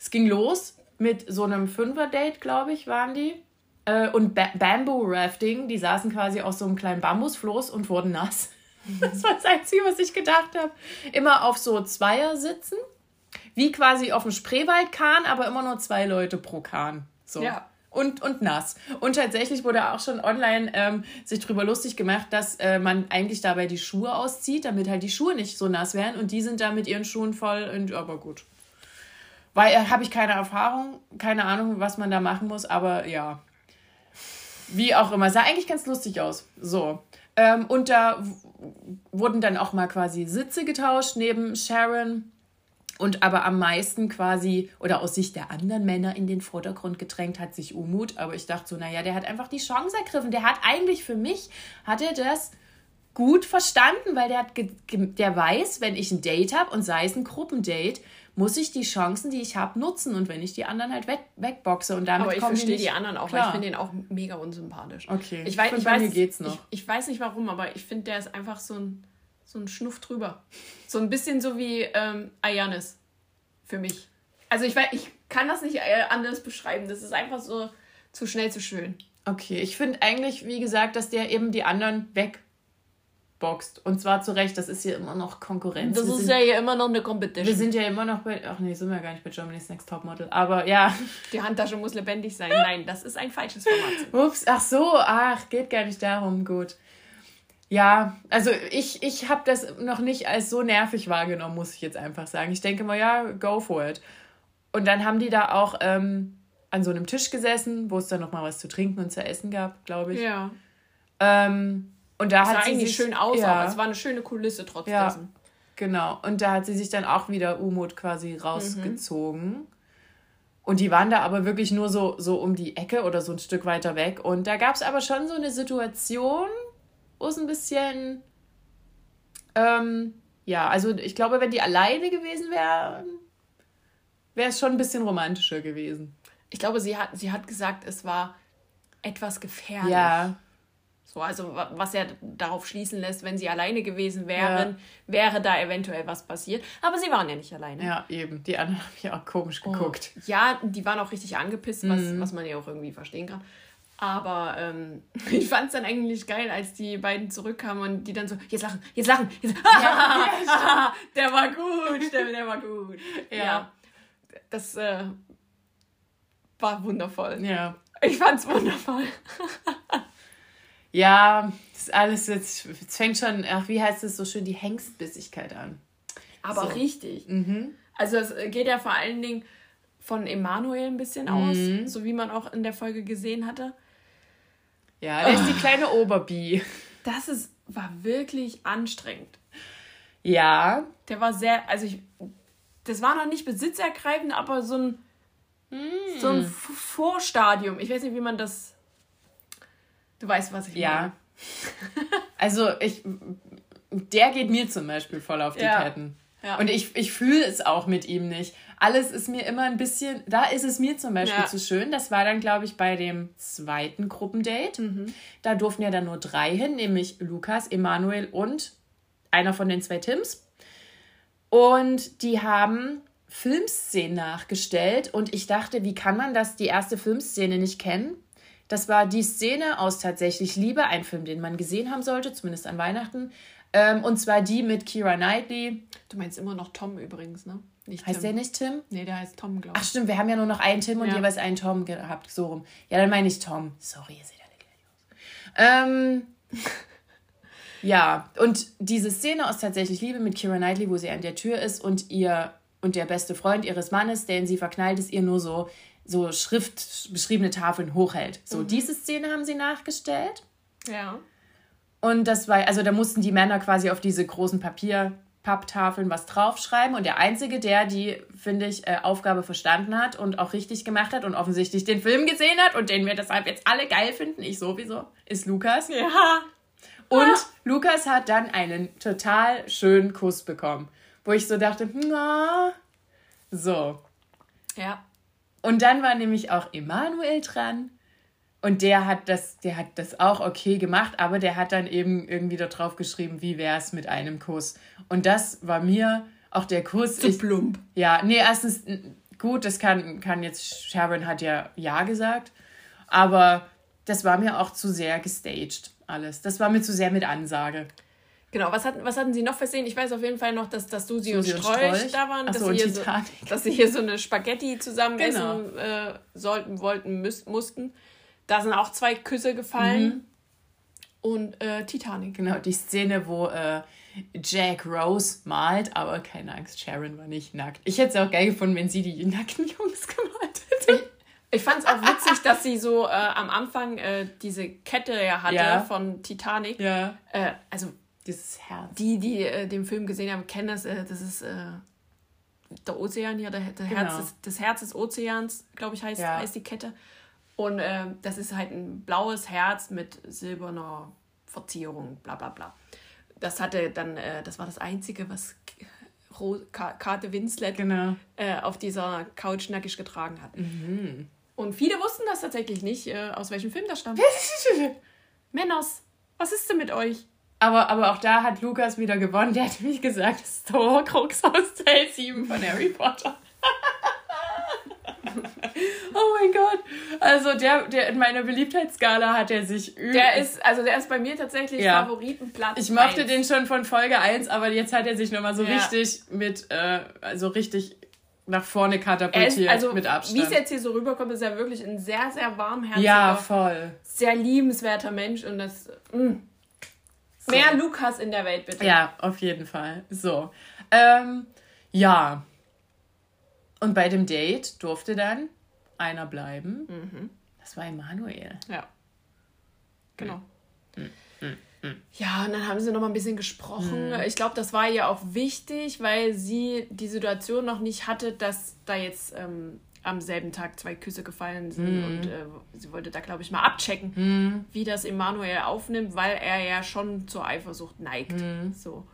Es ging los mit so einem Fünfer-Date, glaube ich, waren die. Äh, Und ba Bamboo Rafting, die saßen quasi auf so einem kleinen Bambusfloß und wurden nass. *laughs* Das war das Einzige, was ich gedacht habe. Immer auf so Zweier sitzen. Wie quasi auf dem Spreewaldkahn, aber immer nur zwei Leute pro Kahn. So. Ja. Und, und nass. Und tatsächlich wurde auch schon online ähm, sich drüber lustig gemacht, dass äh, man eigentlich dabei die Schuhe auszieht, damit halt die Schuhe nicht so nass werden. Und die sind da mit ihren Schuhen voll. Und, aber gut. Weil äh, habe ich keine Erfahrung, keine Ahnung, was man da machen muss, aber ja. Wie auch immer. Sah eigentlich ganz lustig aus. So. Ähm, und da wurden dann auch mal quasi Sitze getauscht neben Sharon. Und aber am meisten quasi, oder aus Sicht der anderen Männer in den Vordergrund gedrängt hat sich Umut. Aber ich dachte so, naja, der hat einfach die Chance ergriffen. Der hat eigentlich für mich, hat er das gut verstanden, weil der, hat der weiß, wenn ich ein Date habe und sei es ein Gruppendate, muss ich die Chancen, die ich habe, nutzen. Und wenn ich die anderen halt weg wegboxe und damit Aber ich verstehe nicht die anderen auch, weil klar. ich finde den auch mega unsympathisch. Okay. Ich weiß, ich weiß, geht's noch. Ich, ich weiß nicht warum, aber ich finde, der ist einfach so ein, so ein Schnuff drüber. So ein bisschen so wie ähm, Ayanis. Für mich. Also ich weiß, ich kann das nicht äh, anders beschreiben. Das ist einfach so zu schnell, zu schön. Okay, ich finde eigentlich, wie gesagt, dass der eben die anderen wegboxt. Und zwar zu Recht, das ist hier immer noch Konkurrenz. Das wir ist sind, ja hier immer noch eine Competition. wir sind ja immer noch bei. Ach nee, sind wir gar nicht bei Germany's Next Topmodel. Aber ja. Die Handtasche muss lebendig sein. *laughs* Nein, das ist ein falsches Format. Ups, ach so, ach, geht gar nicht darum, gut. Ja, also ich, ich habe das noch nicht als so nervig wahrgenommen, muss ich jetzt einfach sagen. Ich denke mal, ja, go for it. Und dann haben die da auch ähm, an so einem Tisch gesessen, wo es dann noch mal was zu trinken und zu essen gab, glaube ich. Ja. Ähm, und da Sah hat sie eigentlich sich, schön aus, ja, aber es war eine schöne Kulisse trotz Ja. dessen. Genau. Und da hat sie sich dann auch wieder Umut quasi Mhm. rausgezogen. Und die waren da aber wirklich nur so, so um die Ecke oder so ein Stück weiter weg. Und da gab es aber schon so eine Situation, es ein bisschen. Ähm, ja, also ich glaube, wenn die alleine gewesen wären, wäre es schon ein bisschen romantischer gewesen. Ich glaube, sie hat, sie hat gesagt, es war etwas gefährlich. Ja, So, also wa- was ja darauf schließen lässt, wenn sie alleine gewesen wären, wäre da eventuell was passiert. Aber sie waren ja nicht alleine. ja, eben. Die anderen haben ja auch komisch geguckt. Ja, die waren auch richtig angepisst, was, Mhm. was man ja auch irgendwie verstehen kann. Aber ähm, *laughs* ich fand es dann eigentlich geil, als die beiden zurückkamen und die dann so, jetzt lachen, jetzt lachen, jetzt *laughs* *laughs* Der war gut, der, der war gut. Ja. Das äh, war wundervoll. Ja. Ich fand's wundervoll. Ja, das ist alles jetzt, jetzt fängt schon, ach, wie heißt es so schön, die Hengstbissigkeit an. Aber So. richtig. Mhm. Also es geht ja vor allen Dingen von Emanuel ein bisschen aus, Mhm. so wie man auch in der Folge gesehen hatte. Ja, der ist die kleine Oberbi. Das ist, war wirklich anstrengend. Ja. Der war sehr, also ich, das war noch nicht besitzergreifend, aber so ein, so ein Vorstadium. Ich weiß nicht, wie man das, du weißt, was ich Ja. meine. *laughs* Also ich, der geht mir zum Beispiel voll auf die Ja. Ketten. Ja. Und ich, ich fühle es auch mit ihm nicht. Alles ist mir immer ein bisschen, da ist es mir zum Beispiel Ja. zu schön. Das war dann, glaube ich, bei dem zweiten Gruppendate. Mhm. Da durften ja dann nur drei hin, nämlich Lukas, Emanuel und einer von den zwei Tims. Und die haben Filmszenen nachgestellt und ich dachte, wie kann man das, die erste Filmszene nicht kennen? Das war die Szene aus Tatsächlich Liebe, ein Film, den man gesehen haben sollte, zumindest an Weihnachten. Ähm, und zwar die mit Kira Knightley. Du meinst immer noch Tom übrigens, ne? Nicht Heißt der Tim. nicht Tim? Nee, der heißt Tom, glaube Ach ich. stimmt, wir haben ja nur noch einen Tim und Ja. jeweils einen Tom gehabt, so rum. Ja, dann meine ich Tom. Sorry, ihr seht alle gleich aus. Ähm, *laughs* ja, und diese Szene aus Tatsächlich Liebe mit Kira Knightley, wo sie an der Tür ist und ihr und der beste Freund ihres Mannes, der in sie verknallt ist, ihr nur so, so schriftbeschriebene Tafeln hochhält. So, Mhm. diese Szene haben sie nachgestellt. Ja. Und das war, also da mussten die Männer quasi auf diese großen Papier-Papptafeln was draufschreiben. Und der Einzige, der die, finde ich, äh, Aufgabe verstanden hat und auch richtig gemacht hat und offensichtlich den Film gesehen hat und den wir deshalb jetzt alle geil finden, ich sowieso, ist Lukas. Ja. *laughs* Und Lukas hat dann einen total schönen Kuss bekommen, wo ich so dachte, na, so. Ja. Und dann war nämlich auch Emanuel dran. Und der hat das, der hat das auch okay gemacht, aber der hat dann eben irgendwie da drauf geschrieben, wie wär's mit einem Kuss. Und das war mir auch der Kuss. Zu ich, plump. ja, nee, erstens, gut, das kann, kann jetzt, Sharon hat ja Ja gesagt, aber das war mir auch zu sehr gestaged, alles. Das war mir zu sehr mit Ansage. Genau, was, hatten, was hatten sie noch versehen? Ich weiß auf jeden Fall noch, dass, dass Susi, Susi und und Strolch, Strolch. da waren, Ach dass, so, sie hier so, dass sie hier so eine Spaghetti zusammen Genau. essen äh, sollten, wollten, müß, mussten. Da sind auch zwei Küsse gefallen. Und äh, Titanic. Genau, die Szene, wo äh, Jack Rose malt, aber keine Angst, Sharon war nicht nackt. Ich hätte es auch geil gefunden, wenn sie die nackten Jungs *laughs* gemalt hätte. Ich fand es auch witzig, dass sie so äh, am Anfang äh, diese Kette ja hatte Ja. von Titanic. Ja. Äh, also Dieses Herz. die, die äh, den Film gesehen haben, kennen das. Äh, das ist äh, der Ozean hier, der, der Herz Genau. des, das Herz des Ozeans, glaube ich, heißt, Ja. heißt die Kette. Und äh, das ist halt ein blaues Herz mit silberner Verzierung, bla bla bla. Das hatte dann, äh, das war das Einzige, was Kate Winslet Genau. äh, auf dieser Couch nackig getragen hat. Mhm. Und viele wussten das tatsächlich nicht, äh, aus welchem Film das stammt. *laughs* Männers, was ist denn mit euch? Aber, aber auch da hat Lukas wieder gewonnen. Der hat nämlich gesagt, das ist der Horcrux aus Teil 7 von Harry Potter. Oh mein Gott. Also der, der in meiner Beliebtheitsskala hat er sich übel. Der ist, also der ist bei mir tatsächlich Ja. Favoritenplatz. Ich mochte eins. den schon von Folge 1, aber jetzt hat er sich nochmal so Ja. richtig mit, äh, also richtig nach vorne Er katapultiert also, mit wie es Abstand. jetzt hier so rüberkommt, ist er wirklich ein sehr, sehr warmherziger, ja, voll. sehr liebenswerter Mensch und das. Mh. Mehr Lukas in der Welt, bitte. Ja, auf jeden Fall. So. Ähm, ja. Und bei dem Date durfte dann einer bleiben. Mhm. Das war Emanuel. Ja. Genau. Hm. Ja, und dann haben sie noch mal ein bisschen gesprochen. Hm. Ich glaube, das war ihr auch wichtig, weil sie die Situation noch nicht hatte, dass da jetzt ähm, am selben Tag zwei Küsse gefallen sind. Hm. Und äh, sie wollte da, glaube ich, mal abchecken, wie das Emanuel aufnimmt, weil er ja schon zur Eifersucht neigt. So.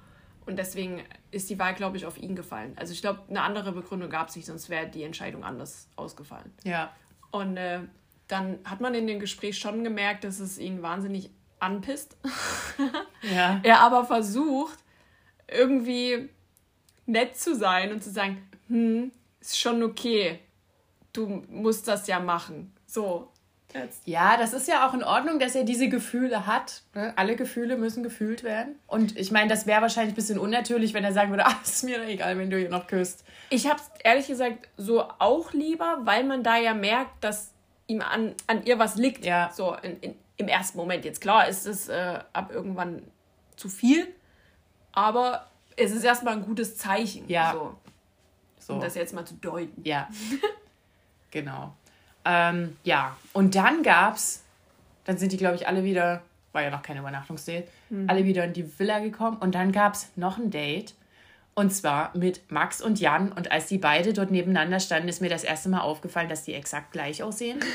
Und deswegen ist die Wahl, glaube ich, auf ihn gefallen. Also ich glaube, eine andere Begründung gab es nicht, sonst wäre die Entscheidung anders ausgefallen. Ja. Und äh, dann hat man in dem Gespräch schon gemerkt, dass es ihn wahnsinnig anpisst. *laughs* Ja. er aber versucht, irgendwie nett zu sein und zu sagen, hm, ist schon okay. Du musst das ja machen. So. Jetzt. Ja, das ist ja auch in Ordnung, dass er diese Gefühle hat. ne? Alle Gefühle müssen gefühlt werden. Und ich meine, das wäre wahrscheinlich ein bisschen unnatürlich, wenn er sagen würde, *laughs* ah, ist mir doch egal, wenn du hier noch küsst. Ich habe es ehrlich gesagt so auch lieber, weil man da ja merkt, dass ihm an, an ihr was liegt. Ja. So in, in, im ersten Moment. Jetzt klar ist es äh, ab irgendwann zu viel, aber es ist erstmal ein gutes Zeichen. Ja. So, So. um das jetzt mal zu deuten. Ja. *laughs* genau. Ähm, ja. Und dann gab's, dann sind die, glaube ich, alle wieder, war ja noch kein Übernachtungsdate, alle wieder in die Villa gekommen. Und dann gab's noch ein Date. Und zwar mit Max und Jan. Und als die beide dort nebeneinander standen, ist mir das erste Mal aufgefallen, dass die exakt gleich aussehen. *laughs*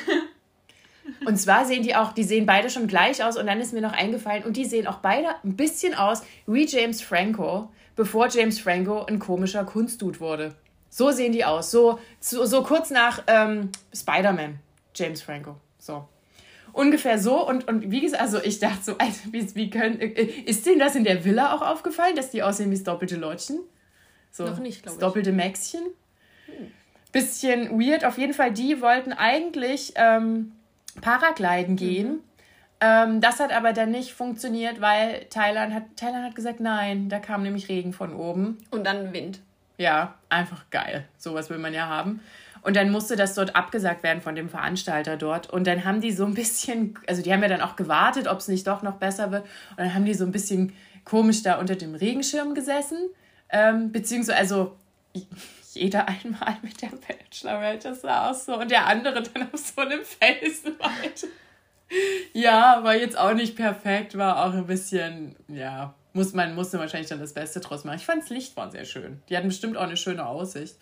Und zwar sehen die auch, die sehen beide schon gleich aus. Und dann ist mir noch eingefallen, und die sehen auch beide ein bisschen aus wie James Franco, bevor James Franco ein komischer Kunstdude wurde. So sehen die aus. So, so, so kurz nach ähm, Spider-Man, James Franco. So. Ungefähr so. Und, und wie gesagt, also ich dachte so, Alter, wie, wie können. Äh, ist denen das in der Villa auch aufgefallen, dass die aussehen wie das doppelte Lottchen? So, Noch nicht, glaub Das ich. doppelte Maxchen. Bisschen weird. Auf jeden Fall, die wollten eigentlich ähm, Paragliden gehen. Ähm, das hat aber dann nicht funktioniert, weil Thailand hat, Thailand hat gesagt, nein, da kam nämlich Regen von oben. Und dann Wind. Ja, einfach geil. Sowas will man ja haben. Und dann musste das dort abgesagt werden von dem Veranstalter dort. Und dann haben die so ein bisschen, also die haben ja dann auch gewartet, ob es nicht doch noch besser wird. Und dann haben die so ein bisschen komisch da unter dem Regenschirm gesessen. Ähm, beziehungsweise, also jeder einmal mit der Bachelorette, das war auch so. Und der andere dann auf so einem Felsen weiter. *laughs* Ja, war jetzt auch nicht perfekt, war auch ein bisschen, ja, muss man musste wahrscheinlich dann das Beste draus machen. Ich fand das Licht war sehr schön. Die hatten bestimmt auch eine schöne Aussicht.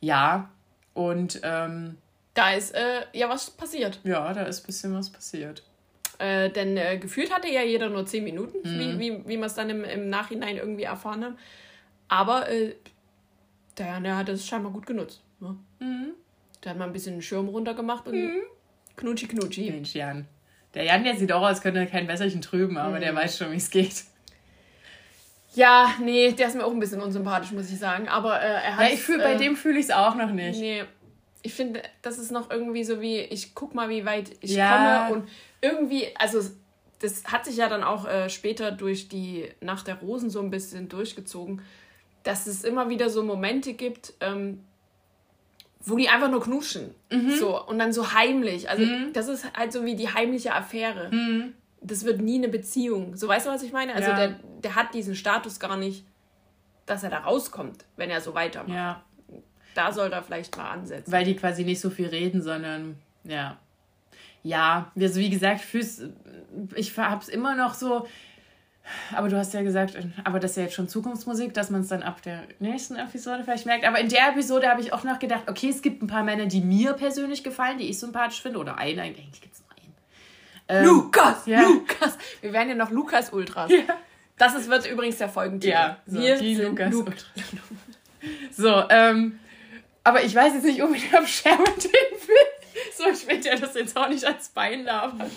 Ja, und ähm, da ist äh, ja was passiert. Ja, da ist ein bisschen was passiert. Äh, denn äh, gefühlt hatte ja jeder nur zehn Minuten, mhm. wie, wie, wie man es dann im, im Nachhinein irgendwie erfahren hat. Aber äh, der, der hat es scheinbar gut genutzt. Ne? Mhm. Der hat mal ein bisschen den Schirm runtergemacht und mhm. knutschi knutschi. Mensch, Jan. Der Jan, der sieht auch aus, könnte kein Wässerchen trüben, aber mhm. der weiß schon, wie es geht. Ja, nee, der ist mir auch ein bisschen unsympathisch, muss ich sagen. Aber äh, er hat. Ja, ich fühl, bei äh, dem fühle ich es auch noch nicht. Nee. Ich finde, das ist noch irgendwie so wie, ich guck mal, wie weit ich ja. komme. Und irgendwie, also das hat sich ja dann auch äh, später durch die Nacht der Rosen so ein bisschen durchgezogen, dass es immer wieder so Momente gibt, ähm, wo die einfach nur knuschen. Mhm. So, und dann so heimlich. Also, mhm. das ist halt so wie die heimliche Affäre. Mhm das wird nie eine Beziehung. So weißt du, was ich meine? Also ja. der, der hat diesen Status gar nicht, dass er da rauskommt, wenn er so weitermacht. Ja. Da soll er vielleicht mal ansetzen. Weil die quasi nicht so viel reden, sondern ja. Ja, also wie gesagt, fürs, ich hab's immer noch so. Aber du hast ja gesagt, aber das ist ja jetzt schon Zukunftsmusik, dass man es dann ab der nächsten Episode vielleicht merkt. Aber in der Episode habe ich auch noch gedacht, okay, es gibt ein paar Männer, die mir persönlich gefallen, die ich sympathisch finde. Oder einen, eigentlich gibt es ähm, Lukas, ja. Lukas. Wir werden ja noch Lukas Ultras. Ja. Das ist, wird übrigens der Folgentitel. Ja, so, Wir die Lukas Lu Ultras. *laughs* so, ähm, aber ich weiß jetzt nicht unbedingt, ob Sharon den will. So, ich will ja das jetzt auch nicht als Bein labern.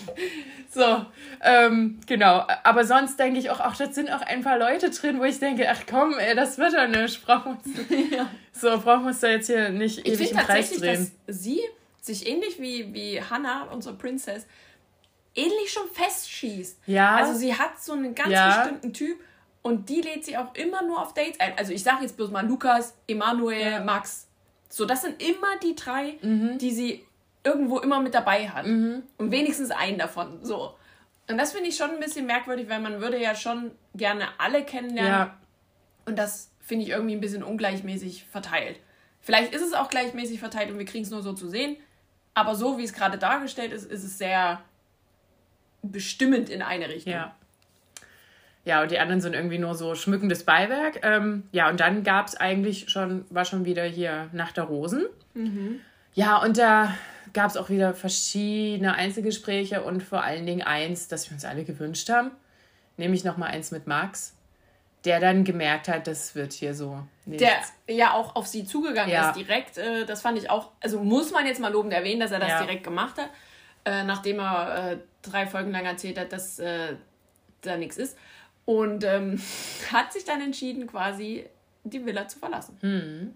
So, ähm, genau. Aber sonst denke ich auch, ach, das sind auch ein paar Leute drin, wo ich denke, ach komm, ey, das wird doch nicht. Brauchen wir *laughs* ja. So, brauchen wir uns da jetzt hier nicht ich ewig im Kreis drehen. Dass sie sich ähnlich wie, wie Hannah, unsere Princess, ähnlich schon festschießt. Ja. Also sie hat so einen ganz ja. bestimmten Typ und die lädt sie auch immer nur auf Dates ein. Also ich sage jetzt bloß mal Lukas, Emanuel, ja. Max. So, das sind immer die drei, mhm. die sie irgendwo immer mit dabei hat. Mhm. Und wenigstens einen davon. So. Und das finde ich schon ein bisschen merkwürdig, weil man würde ja schon gerne alle kennenlernen. Ja. Und das finde ich irgendwie ein bisschen ungleichmäßig verteilt. Vielleicht ist es auch gleichmäßig verteilt und wir kriegen es nur so zu sehen. Aber so wie es gerade dargestellt ist, ist es sehr bestimmend in eine Richtung. Ja. Ja, und die anderen sind irgendwie nur so schmückendes Beiwerk. Ähm, ja, und dann gab es eigentlich schon, war schon wieder hier Nacht der Rosen. Mhm. Ja, und da gab es auch wieder verschiedene Einzelgespräche und vor allen Dingen eins, das wir uns alle gewünscht haben. Nämlich nochmal eins mit Max, der dann gemerkt hat, das wird hier so. Nichts. Der ja auch auf sie zugegangen ja. ist direkt. Äh, das fand ich auch, also muss man jetzt mal lobend erwähnen, dass er das ja. direkt gemacht hat äh, nachdem er äh, drei Folgen lang erzählt hat, dass äh, da nichts ist. Und ähm, *laughs* hat sich dann entschieden, quasi die Villa zu verlassen. Hm.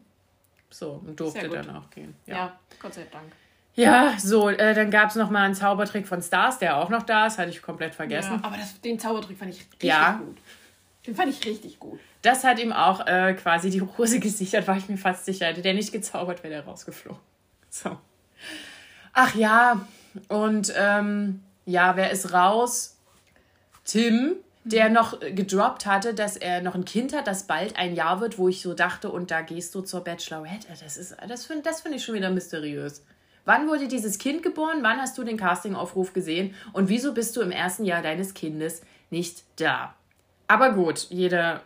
So, und durfte dann auch gehen. Ja. ja, Gott sei Dank. Ja, so, äh, dann gab es nochmal einen Zaubertrick von Stars, der auch noch da ist, hatte ich komplett vergessen. Ja, aber das, den Zaubertrick fand ich richtig ja. gut. Den fand ich richtig gut. Das hat ihm auch äh, quasi die Hose *laughs* gesichert, war ich mir fast sicher. Hätte der nicht gezaubert, wäre der rausgeflogen. So. Ach ja, und ähm, ja, wer ist raus? Tim, der mhm. noch gedroppt hatte, dass er noch ein Kind hat, das bald ein Jahr wird, wo ich so dachte, und da gehst du zur Bachelorette. Das, das finde das find ich schon wieder mysteriös. Wann wurde dieses Kind geboren? Wann hast du den Castingaufruf gesehen? Und wieso bist du im ersten Jahr deines Kindes nicht da? Aber gut, jeder,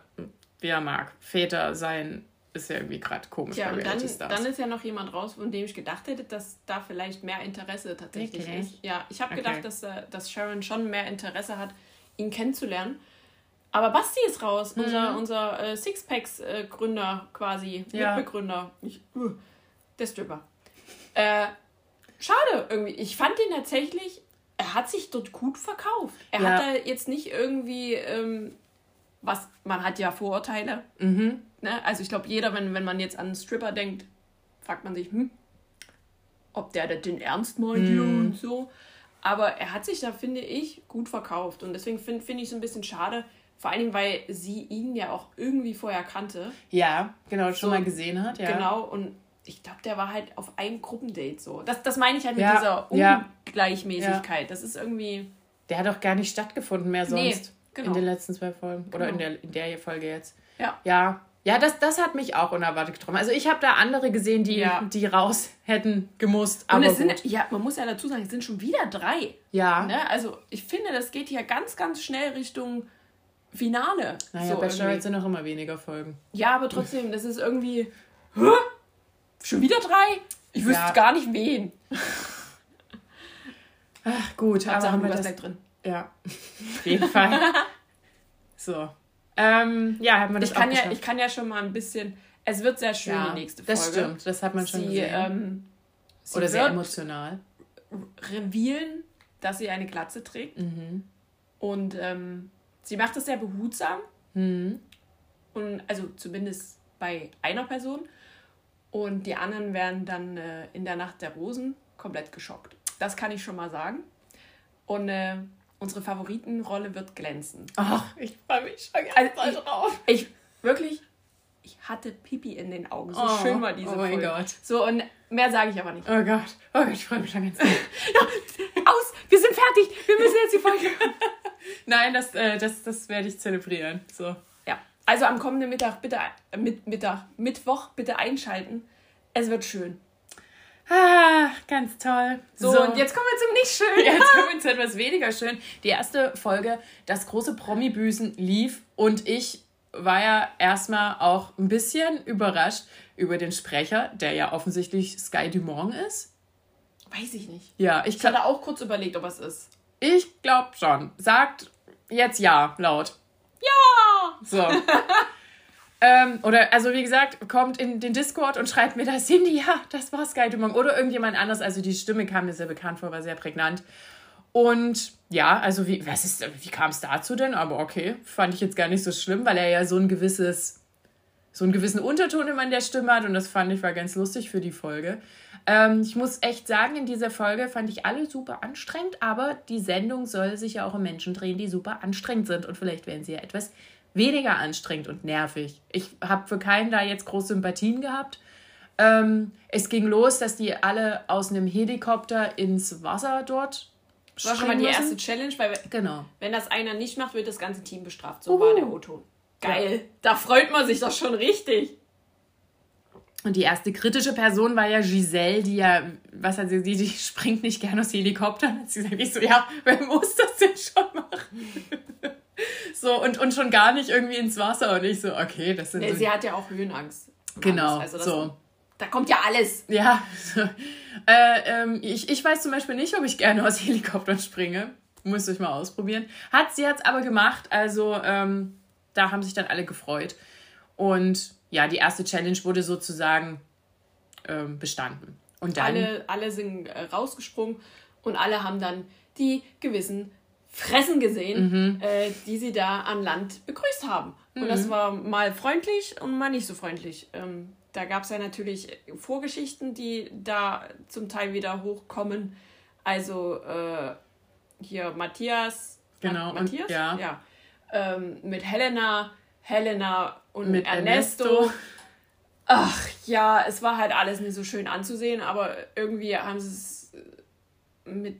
wie er mag, Väter sein ist ja irgendwie gerade komisch ja, bei Reality Stars. Dann ist ja noch jemand raus, von dem ich gedacht hätte, dass da vielleicht mehr Interesse tatsächlich okay. ist. Ja, ich habe okay. gedacht, dass, äh, dass Sharon schon mehr Interesse hat, ihn kennenzulernen. Aber Basti ist raus, mhm. unser, unser äh, Sixpacks-Gründer äh, quasi, ja. Mitbegründer. Ich, uh, der Stripper. Äh, schade irgendwie. Ich fand ihn tatsächlich, er hat sich dort gut verkauft. Er ja. hat da jetzt nicht irgendwie, ähm, was, man hat ja Vorurteile. Mhm Ne? Also ich glaube, jeder, wenn, wenn man jetzt an einen Stripper denkt, fragt man sich, hm, ob der den ernst meint mm. und so. Aber er hat sich da, finde ich, gut verkauft. Und deswegen finde find ich es ein bisschen schade, vor allem, weil sie ihn ja auch irgendwie vorher kannte. Ja, genau, schon so, mal gesehen hat, ja. Genau, und ich glaube, der war halt auf einem Gruppendate so. Das, das meine ich halt mit ja, dieser Ungleichmäßigkeit. Ja. Das ist irgendwie. Der hat auch gar nicht stattgefunden mehr sonst. Nee, genau. In den letzten zwei Folgen. Oder genau. in, der, in der Folge jetzt. Ja. Ja, Ja, das, das hat mich auch unerwartet getroffen. Also ich habe da andere gesehen, die, Ja. die raus hätten gemusst. Und Aber es sind, gut. ja, man muss ja dazu sagen, es sind schon wieder drei. Ja. Ne? Also ich finde, das geht hier ganz, ganz schnell Richtung Finale. Naja, so Bachelorette sind noch immer weniger Folgen. ja, aber trotzdem, das ist irgendwie. Hä? Schon wieder drei? Ich wüsste Ja. gar nicht wen. Ach gut, aber Hauptsache, haben wir das... drin. Ja, *laughs* auf jeden Fall. so. Ähm, ja, haben wir das Ich kann, ja, ich kann ja schon mal ein bisschen. Es wird sehr schön, ja, die nächste Folge. das stimmt. Das hat man schon Sie, gesehen. ähm, Oder sehr emotional. revealen, dass sie eine Glatze trägt. Mhm. Und ähm, sie macht das sehr behutsam. Mhm. Und also zumindest bei einer Person. Und die anderen werden dann äh, in der Nacht der Rosen komplett geschockt. Das kann ich schon mal sagen. Und äh, unsere Favoritenrolle wird glänzen. Ach, ich freue mich schon Also ganz doll drauf. Ich wirklich, ich hatte Pipi in den Augen. So Oh, schön war diese oh mein Folge. Gott. So, und mehr sage ich aber nicht. Oh Gott. Oh Gott, ich freue mich schon ganz doll. *laughs* Aus! Wir sind fertig! Wir müssen jetzt die Folge. *laughs* Nein, das, äh, das, das werde ich zelebrieren. So. ja, also am kommenden Mittag, bitte, äh, mit, Mittag, Mittwoch, bitte einschalten. Es wird schön. Ah, ganz toll. So, und jetzt kommen wir zum nicht schön. Jetzt *laughs* kommen wir zu etwas weniger schön. Die erste Folge, das große Promi-Büßen lief und ich war ja erstmal auch ein bisschen überrascht über den Sprecher, der ja offensichtlich Sky Dumont ist. Weiß ich nicht. Ja, ich, Ich hatte auch kurz überlegt, ob es ist. ich glaube schon. Sagt jetzt ja laut. Ja! So. *laughs* ähm, oder, also wie gesagt, kommt in den Discord und schreibt mir da, Cindy, ja, das war Sky Dumont. Oder irgendjemand anders. Also die Stimme kam mir sehr bekannt vor, war sehr prägnant. Und ja, also wie, was ist, wie kam es dazu denn? Aber okay, fand ich jetzt gar nicht so schlimm, weil er ja so ein gewisses, so einen gewissen Unterton immer in der Stimme hat und das fand ich war ganz lustig für die Folge. Ähm, ich muss echt sagen, in dieser Folge fand ich alle super anstrengend, aber die Sendung soll sich ja auch um Menschen drehen, die super anstrengend sind und vielleicht werden sie ja etwas weniger anstrengend und nervig. Ich habe für keinen da jetzt große Sympathien gehabt. Ähm, es ging los, dass die alle aus einem Helikopter ins Wasser dort Das war schon mal die springen erste müssen. Challenge, weil Genau. wenn das einer nicht macht, wird das ganze Team bestraft. So Uhu. war der O-Ton. Geil. Da freut man sich doch schon richtig. Und die erste kritische Person war ja Giselle, die ja, was hat sie, die, die springt nicht gerne aus Helikoptern. Hat sie gesagt, ich so, ja, wer muss das denn schon machen? So, und, und schon gar nicht irgendwie ins Wasser. Und ich so, okay, das sind Nee, so, sie hat ja auch Höhenangst. Genau. Also so. Da kommt ja alles. Ja, äh, ähm, ich, ich weiß zum Beispiel nicht, ob ich gerne aus *laughs* Helikoptern springe. Müsste ich mal ausprobieren. Hat sie jetzt aber gemacht, also ähm, da haben sich dann alle gefreut. Und ja, die erste Challenge wurde sozusagen ähm, bestanden. Und dann, Alle, alle sind äh, rausgesprungen und alle haben dann die gewissen Fressen gesehen, Mhm. äh, die sie da an Land begrüßt haben. Und das war mal freundlich und mal nicht so freundlich. Ähm, da gab es ja natürlich Vorgeschichten, die da zum Teil wieder hochkommen. Also äh, hier Matthias. Genau, und- Matthias? ja. ja. Ähm, mit Helena, Helena und Mit Ernesto. Ernesto. Ach ja, es war halt alles nicht so schön anzusehen, aber irgendwie haben sie es mit,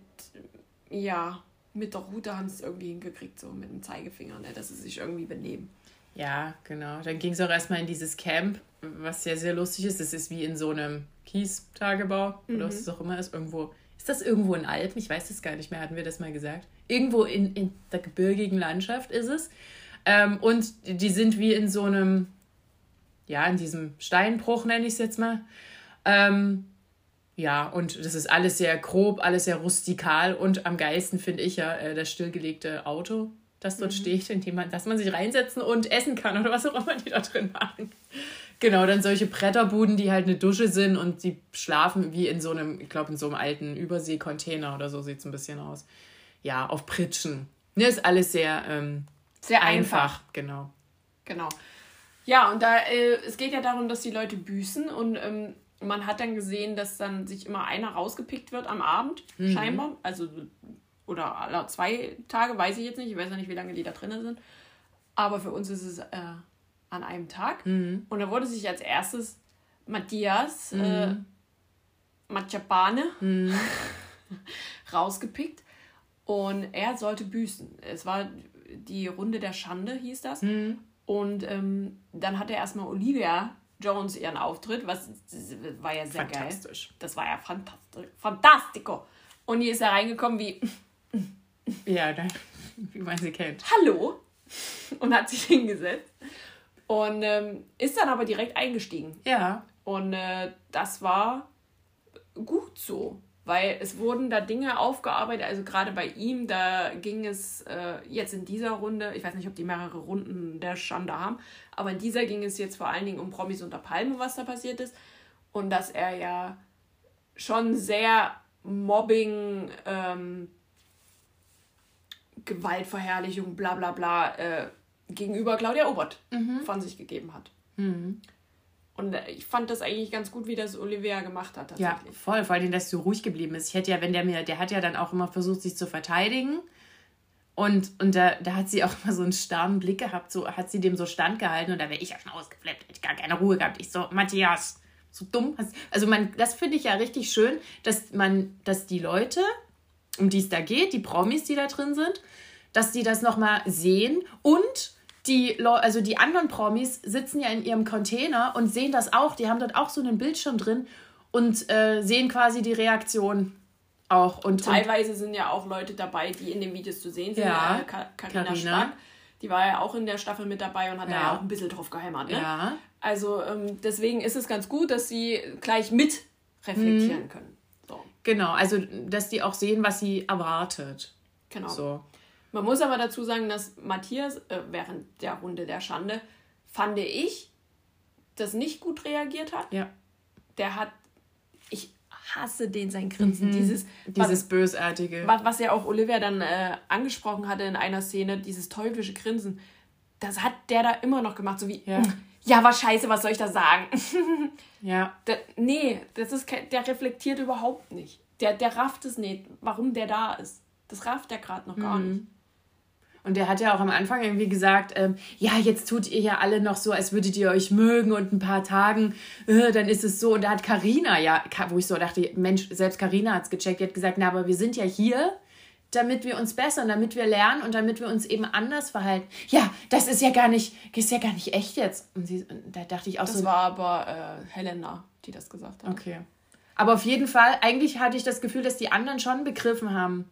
ja, mit der Rute haben sie es irgendwie hingekriegt, so mit dem Zeigefinger, ne, dass sie sich irgendwie benehmen. ja, genau. Dann ging es auch erstmal in dieses Camp, was ja sehr lustig ist. Das ist wie in so einem Kies-Tagebau oder was es auch immer ist. Irgendwo. Ist das irgendwo in Alpen? Ich weiß es gar nicht mehr. Hatten wir das mal gesagt? Irgendwo in, in der gebirgigen Landschaft ist es. Ähm, und die sind wie in so einem, ja, in diesem Steinbruch, nenne ich es jetzt mal. Ähm, ja, und das ist alles sehr grob, alles sehr rustikal und am geilsten finde ich ja äh, das stillgelegte Auto, das dort steht, in dem man, dass man sich reinsetzen und essen kann oder was auch immer die da drin machen. Genau, dann solche Bretterbuden, die halt eine Dusche sind und die schlafen wie in so einem, ich glaube, in so einem alten Überseekontainer oder so sieht es ein bisschen aus. Ja, auf Pritschen. Ne, ist alles sehr ähm, Sehr einfach, genau. Genau. Ja, und da, äh, es geht ja darum, dass die Leute büßen und ähm, man hat dann gesehen, dass dann sich immer einer rausgepickt wird am Abend, scheinbar. Also, oder alle zwei Tage, weiß ich jetzt nicht. Ich weiß ja nicht, wie lange die da drinnen sind. Aber für uns ist es äh, an einem Tag. Und da wurde sich als erstes Matthias äh, Machapane *laughs* rausgepickt. Und er sollte büßen. Es war die Runde der Schande, hieß das. Und ähm, dann hatte erstmal Olivia Jones ihren Auftritt, was war ja sehr geil. Das war ja fantastisch. Fantastico. Und hier ist er reingekommen wie, Ja, wie man sie kennt. hallo und hat sich hingesetzt und ähm, ist dann aber direkt eingestiegen. Ja. Und äh, das war gut so, weil es wurden da Dinge aufgearbeitet, also gerade bei ihm, da ging es äh, jetzt in dieser Runde, ich weiß nicht, ob die mehrere Runden der Schande haben, aber in dieser ging es jetzt vor allen Dingen um Promis unter Palme, was da passiert ist. Und dass er ja schon sehr Mobbing, ähm, Gewaltverherrlichung, bla bla bla, äh, gegenüber Claudia Obert von sich gegeben hat. Und ich fand das eigentlich ganz gut, wie das Olivia gemacht hat, Ja, voll. Vor allem, dass sie so ruhig geblieben ist. Ich hätte ja, wenn der mir, der hat ja dann auch immer versucht, sich zu verteidigen. Und, und da, da hat sie auch immer so einen starren Blick gehabt, so hat sie dem so standgehalten und da wäre ich ja schon ausgeflippt, hätte ich gar keine Ruhe gehabt. Ich so, Matthias, so dumm. Hast- Also man, das finde ich ja richtig schön, dass man, dass die Leute, um die es da geht, die Promis, die da drin sind, dass die das nochmal sehen und die, also die anderen Promis sitzen ja in ihrem Container und sehen das auch. Die haben dort auch so einen Bildschirm drin und äh, sehen quasi die Reaktion auch. Und, und Teilweise sind ja auch Leute dabei, die in den Videos zu sehen sind. Ja, Äh, Ka- Carina Carina. Spack, die war ja auch in der Staffel mit dabei und hat da Ja. ja auch ein bisschen drauf gehämmert. Ne? ja, Also ähm, deswegen ist es ganz gut, dass sie gleich mit reflektieren Mhm. können. So, genau. Also, dass die auch sehen, was sie erwartet. genau. So. Man muss aber dazu sagen, dass Matthias äh, während der Runde der Schande, fand ich, das nicht gut reagiert hat. Ja. Der hat, ich hasse den sein Grinsen, dieses, Mhm. Dieses bösartige. was, was ja auch Olivia dann äh, angesprochen hatte in einer Szene, dieses teuflische Grinsen, das hat der da immer noch gemacht, so wie, Ja. ja, war scheiße, was soll ich da sagen? *laughs* Ja. Da, nee, das ist der reflektiert überhaupt nicht. Der, der rafft es nicht, warum der da ist. Das rafft er gerade noch gar Mhm. nicht. Und der hat ja auch am Anfang irgendwie gesagt, ähm, ja, jetzt tut ihr ja alle noch so, als würdet ihr euch mögen und ein paar Tagen, äh, dann ist es so. Und da hat Karina ja, wo ich so dachte, Mensch, selbst Karina hat's gecheckt, die hat gesagt, na, aber wir sind ja hier, damit wir uns bessern, damit wir lernen und damit wir uns eben anders verhalten. Ja, das ist ja gar nicht, ist ja gar nicht echt jetzt. Und, sie, und da dachte ich auch Das so, war aber äh, Helena, die das gesagt hat. Okay. Aber auf jeden Fall, eigentlich hatte ich das Gefühl, dass die anderen schon begriffen haben,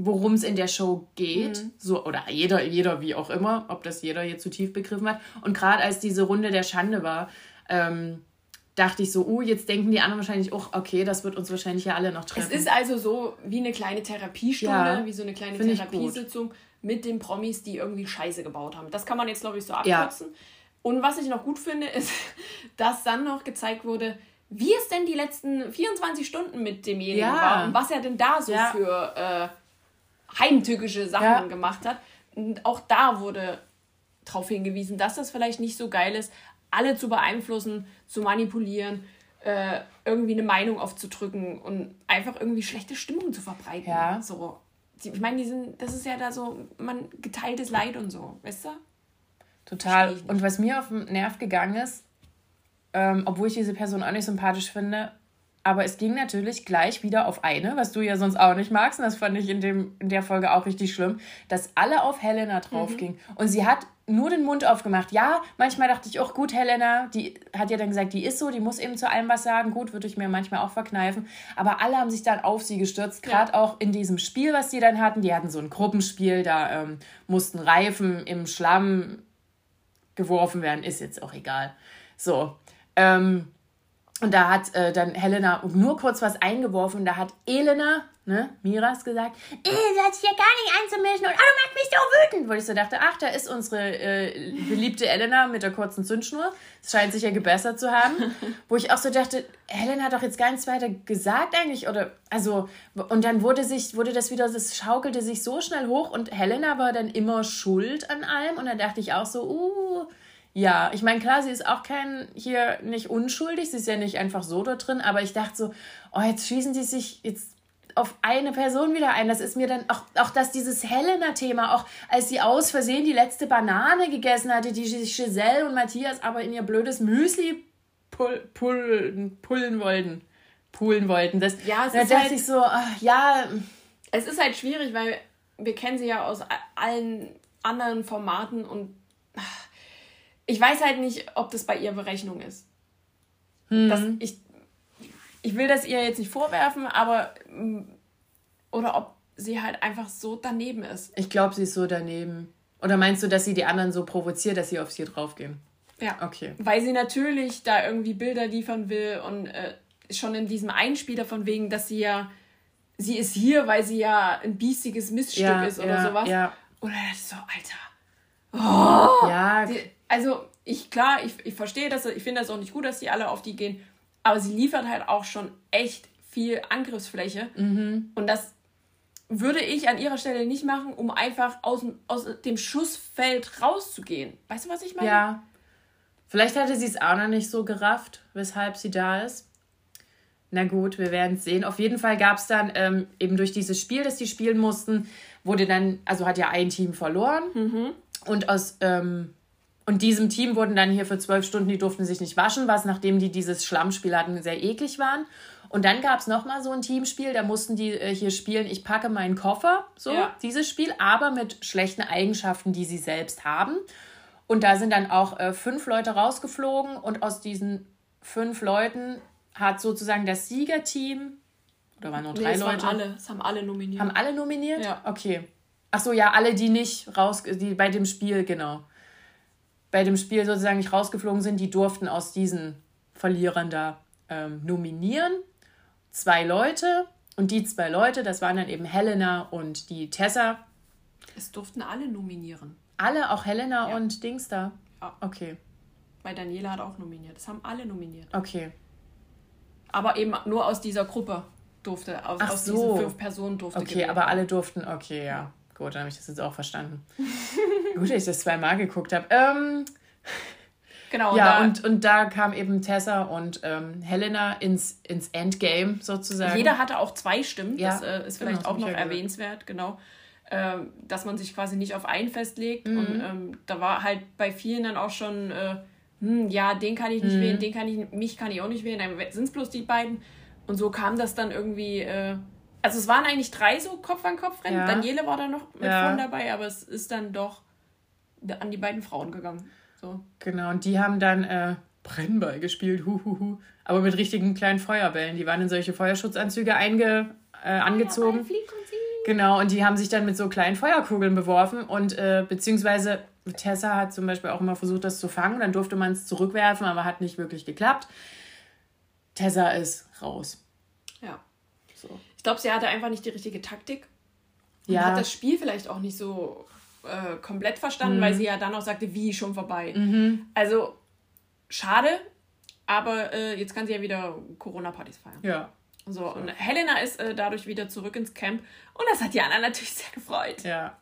worum es in der Show geht. So, oder jeder, jeder, wie auch immer, ob das jeder hier zu tief begriffen hat. Und gerade als diese Runde der Schande war, ähm, dachte ich so, uh, jetzt denken die anderen wahrscheinlich auch, okay, das wird uns wahrscheinlich ja alle noch Es treffen. ist also so wie eine kleine Therapiestunde, Ja, wie so eine kleine Therapiesitzung mit den Promis, die irgendwie Scheiße gebaut haben. Das kann man jetzt, glaube ich, so abkürzen. Und was ich noch gut finde, ist, *laughs* dass dann noch gezeigt wurde, wie es denn die letzten 24 Stunden mit demjenigen Ja. war und was er denn da so Ja. für äh, heimtückische Sachen Ja. gemacht hat. Und auch da wurde darauf hingewiesen, dass das vielleicht nicht so geil ist, alle zu beeinflussen, zu manipulieren, äh, irgendwie eine Meinung aufzudrücken und einfach irgendwie schlechte Stimmung zu verbreiten. Ja. So. Ich meine, die sind, das ist ja da so, man geteiltes Leid und so, weißt du? Total. Und was mir auf den Nerv gegangen ist, ähm, obwohl ich diese Person auch nicht sympathisch finde, aber es ging natürlich gleich wieder auf eine, was du ja sonst auch nicht magst, und das fand ich in, dem, in der Folge auch richtig schlimm, dass alle auf Helena draufgingen. Und sie hat nur den Mund aufgemacht. Ja, manchmal dachte ich auch, gut, Helena, die hat ja dann gesagt, die ist so, die muss eben zu allem was sagen. Gut, würde ich mir manchmal auch verkneifen. Aber alle haben sich dann auf sie gestürzt, gerade auch in diesem Spiel, was die dann hatten. Die hatten so ein Gruppenspiel, da ähm, mussten Reifen im Schlamm geworfen werden, ist jetzt auch egal. So. Ähm, und da hat äh, dann Helena nur kurz was eingeworfen. Da hat Elena, ne, Miras gesagt, äh, du hast hier gar nicht einzumischen und oh, du machst mich so wütend. Wo ich so dachte, ach, da ist unsere äh, beliebte Elena mit der kurzen Zündschnur. Es scheint sich ja gebessert zu haben. Wo ich auch so dachte, Helena hat doch jetzt gar nichts weiter gesagt eigentlich. Oder, also, und dann wurde sich, wurde das wieder, das schaukelte sich so schnell hoch und Helena war dann immer schuld an allem. Und dann dachte ich auch so, uh, ja, ich meine, klar, sie ist auch kein, hier nicht unschuldig, sie ist ja nicht einfach so da drin, aber ich dachte so, oh, jetzt schießen die sich jetzt auf eine Person wieder ein. Das ist mir dann auch, auch dass dieses Helena-Thema, auch als sie aus Versehen die letzte Banane gegessen hatte, die Giselle und Matthias aber in ihr blödes Müsli pull, pull, pullen wollten. Pullen wollten. Das, Ja, es da ist dachte halt- ich so, ach, ja, Es ist halt schwierig, weil wir kennen sie ja aus allen anderen Formaten und ach, ich weiß halt nicht, ob das bei ihr Berechnung ist. Hm. Das, ich, ich will das ihr jetzt nicht vorwerfen, aber mm, oder ob sie halt einfach so daneben ist. Ich glaube, sie ist so daneben. Oder meinst du, dass sie die anderen so provoziert, dass sie auf sie draufgehen? Ja. Okay. Weil sie natürlich da irgendwie Bilder liefern will und äh, schon in diesem Einspieler von wegen, dass sie ja, sie ist hier, weil sie ja ein biestiges Miststück Ja, ist oder ja, sowas. ja. Oder das ist so, Alter. Ja, Die, also, ich, klar, ich, ich verstehe das, ich finde das auch nicht gut, dass die alle auf die gehen, aber sie liefert halt auch schon echt viel Angriffsfläche. Mhm. Und das würde ich an ihrer Stelle nicht machen, um einfach aus, dem- aus dem Schussfeld rauszugehen. Weißt du, was ich meine? Ja. Vielleicht hatte sie es auch noch nicht so gerafft, weshalb sie da ist. Na gut, wir werden es sehen. Auf jeden Fall gab es dann ähm, eben durch dieses Spiel, das die spielen mussten, wurde dann, also hat ja ein Team verloren. Und aus ähm, und diesem Team wurden dann hier für zwölf Stunden, die durften sich nicht waschen, was nachdem die dieses Schlammspiel hatten, sehr eklig waren. Und dann gab es nochmal so ein Teamspiel, da mussten die äh, hier spielen, ich packe meinen Koffer, so Ja. dieses Spiel, aber mit schlechten Eigenschaften, die sie selbst haben. Und da sind dann auch äh, fünf Leute rausgeflogen und aus diesen fünf Leuten hat sozusagen das Siegerteam, oder waren nur Nee, drei waren Leute, alle, es haben alle nominiert. haben alle nominiert? Ja. Okay. Ach so, ja, alle, die nicht raus, die bei dem Spiel, genau. Bei dem Spiel sozusagen nicht rausgeflogen sind, die durften aus diesen Verlierern da ähm, nominieren. Zwei Leute. Und die zwei Leute, das waren dann eben Helena und die Tessa. es durften alle nominieren. Alle, auch Helena Ja. und Dings da. Ja. Okay, Weil Daniela hat auch nominiert. Das haben alle nominiert. okay. Aber eben nur aus dieser Gruppe durfte, aus, Ach aus so. diesen fünf Personen durfte Okay, aber alle durften, okay, ja. Gut, dann habe ich das jetzt auch verstanden. *laughs* Gut, dass ich das zweimal geguckt habe. Ähm, Genau, Ja, und, und da kam eben Tessa und ähm, Helena ins, ins Endgame sozusagen. jeder hatte auch zwei Stimmen. Ja, Das äh, ist genau, vielleicht das auch noch erwähnenswert, genau. Ähm, dass man sich quasi nicht auf einen festlegt. Mhm. Und ähm, da war halt bei vielen dann auch schon, äh, hm, ja, den kann ich nicht Mhm. wählen, den kann ich, mich kann ich auch nicht wählen, dann sind es bloß die beiden. Und so kam das dann irgendwie. Also es waren eigentlich drei so Kopf an Kopf Rennen. Ja. Daniele war da noch mit Ja. vorne dabei, aber es ist dann doch an die beiden Frauen gegangen. So. Genau, und die haben dann äh, Brennball gespielt, huhuhu. Aber mit richtigen kleinen Feuerbällen. Die waren in solche Feuerschutzanzüge einge, äh, angezogen. Genau, und die haben sich dann mit so kleinen Feuerkugeln beworfen und äh, beziehungsweise Tessa hat zum Beispiel auch immer versucht, das zu fangen. Dann durfte man es zurückwerfen, aber hat nicht wirklich geklappt. Tessa ist raus. So. Glaube, sie hatte einfach nicht die richtige Taktik. Und Ja. hat das Spiel vielleicht auch nicht so äh, komplett verstanden, Mhm. weil sie ja dann auch sagte, wie schon vorbei. Also schade, aber äh, jetzt kann sie ja wieder Corona-Partys feiern. Ja. So, und Helena ist äh, dadurch wieder zurück ins Camp und das hat die anderen *laughs* natürlich sehr gefreut. Ja.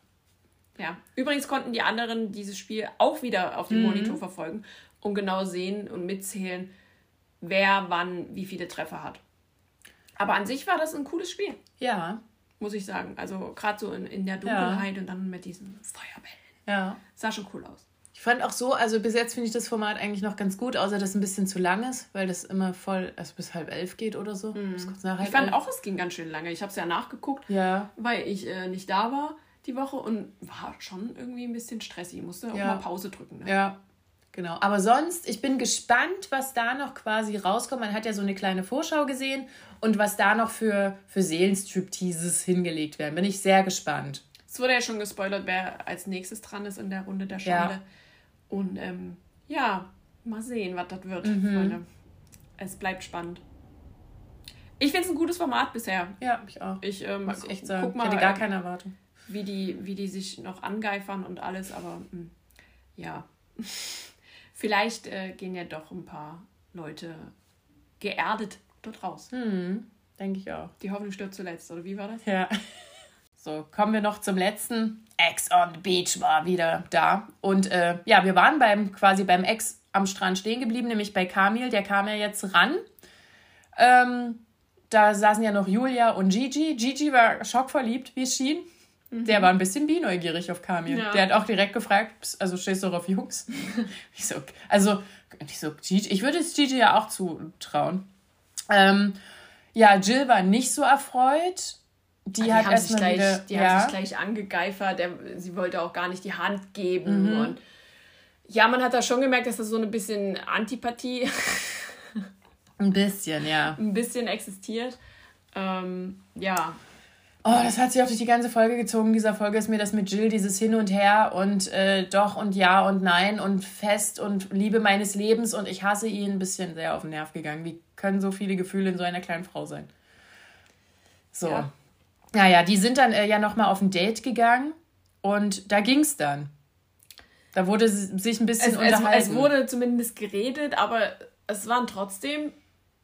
Ja. Übrigens konnten die anderen dieses Spiel auch wieder auf dem Monitor verfolgen und genau sehen und mitzählen, wer wann wie viele Treffer hat. Aber an sich war das ein cooles Spiel, Ja. muss ich sagen. Also gerade so in, in der Dunkelheit und dann mit diesen Feuerbällen. Ja. Sah schon cool aus. Ich fand auch so, also bis jetzt finde ich das Format eigentlich noch ganz gut, außer dass es ein bisschen zu lang ist, weil das immer voll, also bis halb elf geht oder so. Bis kurz nach halb Ich fand elf. auch, es ging ganz schön lange. Ich habe es ja nachgeguckt, Ja. weil ich äh, nicht da war die Woche und war schon irgendwie ein bisschen stressig. Musste auch Ja. mal Pause drücken. Ne? Ja, genau. Aber sonst, ich bin gespannt, was da noch quasi rauskommt. Man hat ja so eine kleine Vorschau gesehen und was da noch für, für Seelenstripteases hingelegt werden. Bin ich sehr gespannt. Es wurde ja schon gespoilert, wer als nächstes dran ist in der Runde der Schande. Ja. Und ähm, ja, mal sehen, was das wird, Mhm. Freunde. Es bleibt spannend. Ich finde es ein gutes Format bisher. Ja, ich auch. Ich ähm, Muss ich echt guck sagen. mal, ich hatte gar äh, keine Erwartung. wie, die, wie die sich noch angeifern und alles, aber mh, ja. Vielleicht äh, gehen ja doch ein paar Leute geerdet dort raus. Hm, denke ich auch. Die Hoffnung stirbt zuletzt, oder wie war das? Ja. *laughs* So, kommen wir noch zum letzten. Ex on the Beach war wieder da. Und äh, ja, wir waren beim quasi beim Ex am Strand stehen geblieben, nämlich bei Kamil. Der kam ja jetzt ran. Ähm, da saßen ja noch Julia und Gigi. Gigi war schockverliebt, wie es schien. Der war ein bisschen bi-neugierig auf Kamil. Ja. Der hat auch direkt gefragt, "Psst, also stehst du auf Jungs? *laughs* ich so, also, ich so, Gigi, ich würde es Gigi ja auch zutrauen. Ähm, ja, Jill war nicht so erfreut. Die, Die, hat haben, sich gleich, wieder. die ja, haben sich gleich angegeifert. Der, sie wollte auch gar nicht die Hand geben. Mhm. Und Ja, man hat da schon gemerkt, dass da so ein bisschen Antipathie *laughs* Ein bisschen, ja. ein bisschen existiert. Ähm, ja. Oh, das hat sich auch durch die ganze Folge gezogen. Dieser Folge ist mir das mit Jill, dieses Hin und Her und äh, doch und ja und nein und fest und Liebe meines Lebens und ich hasse ihn ein bisschen sehr auf den Nerv gegangen. Wie können so viele Gefühle in so einer kleinen Frau sein? So. Ja. Naja, die sind dann äh, ja nochmal auf ein Date gegangen und da ging's dann. Da wurde sich ein bisschen Es, es, unterhalten. es wurde zumindest geredet, aber es waren trotzdem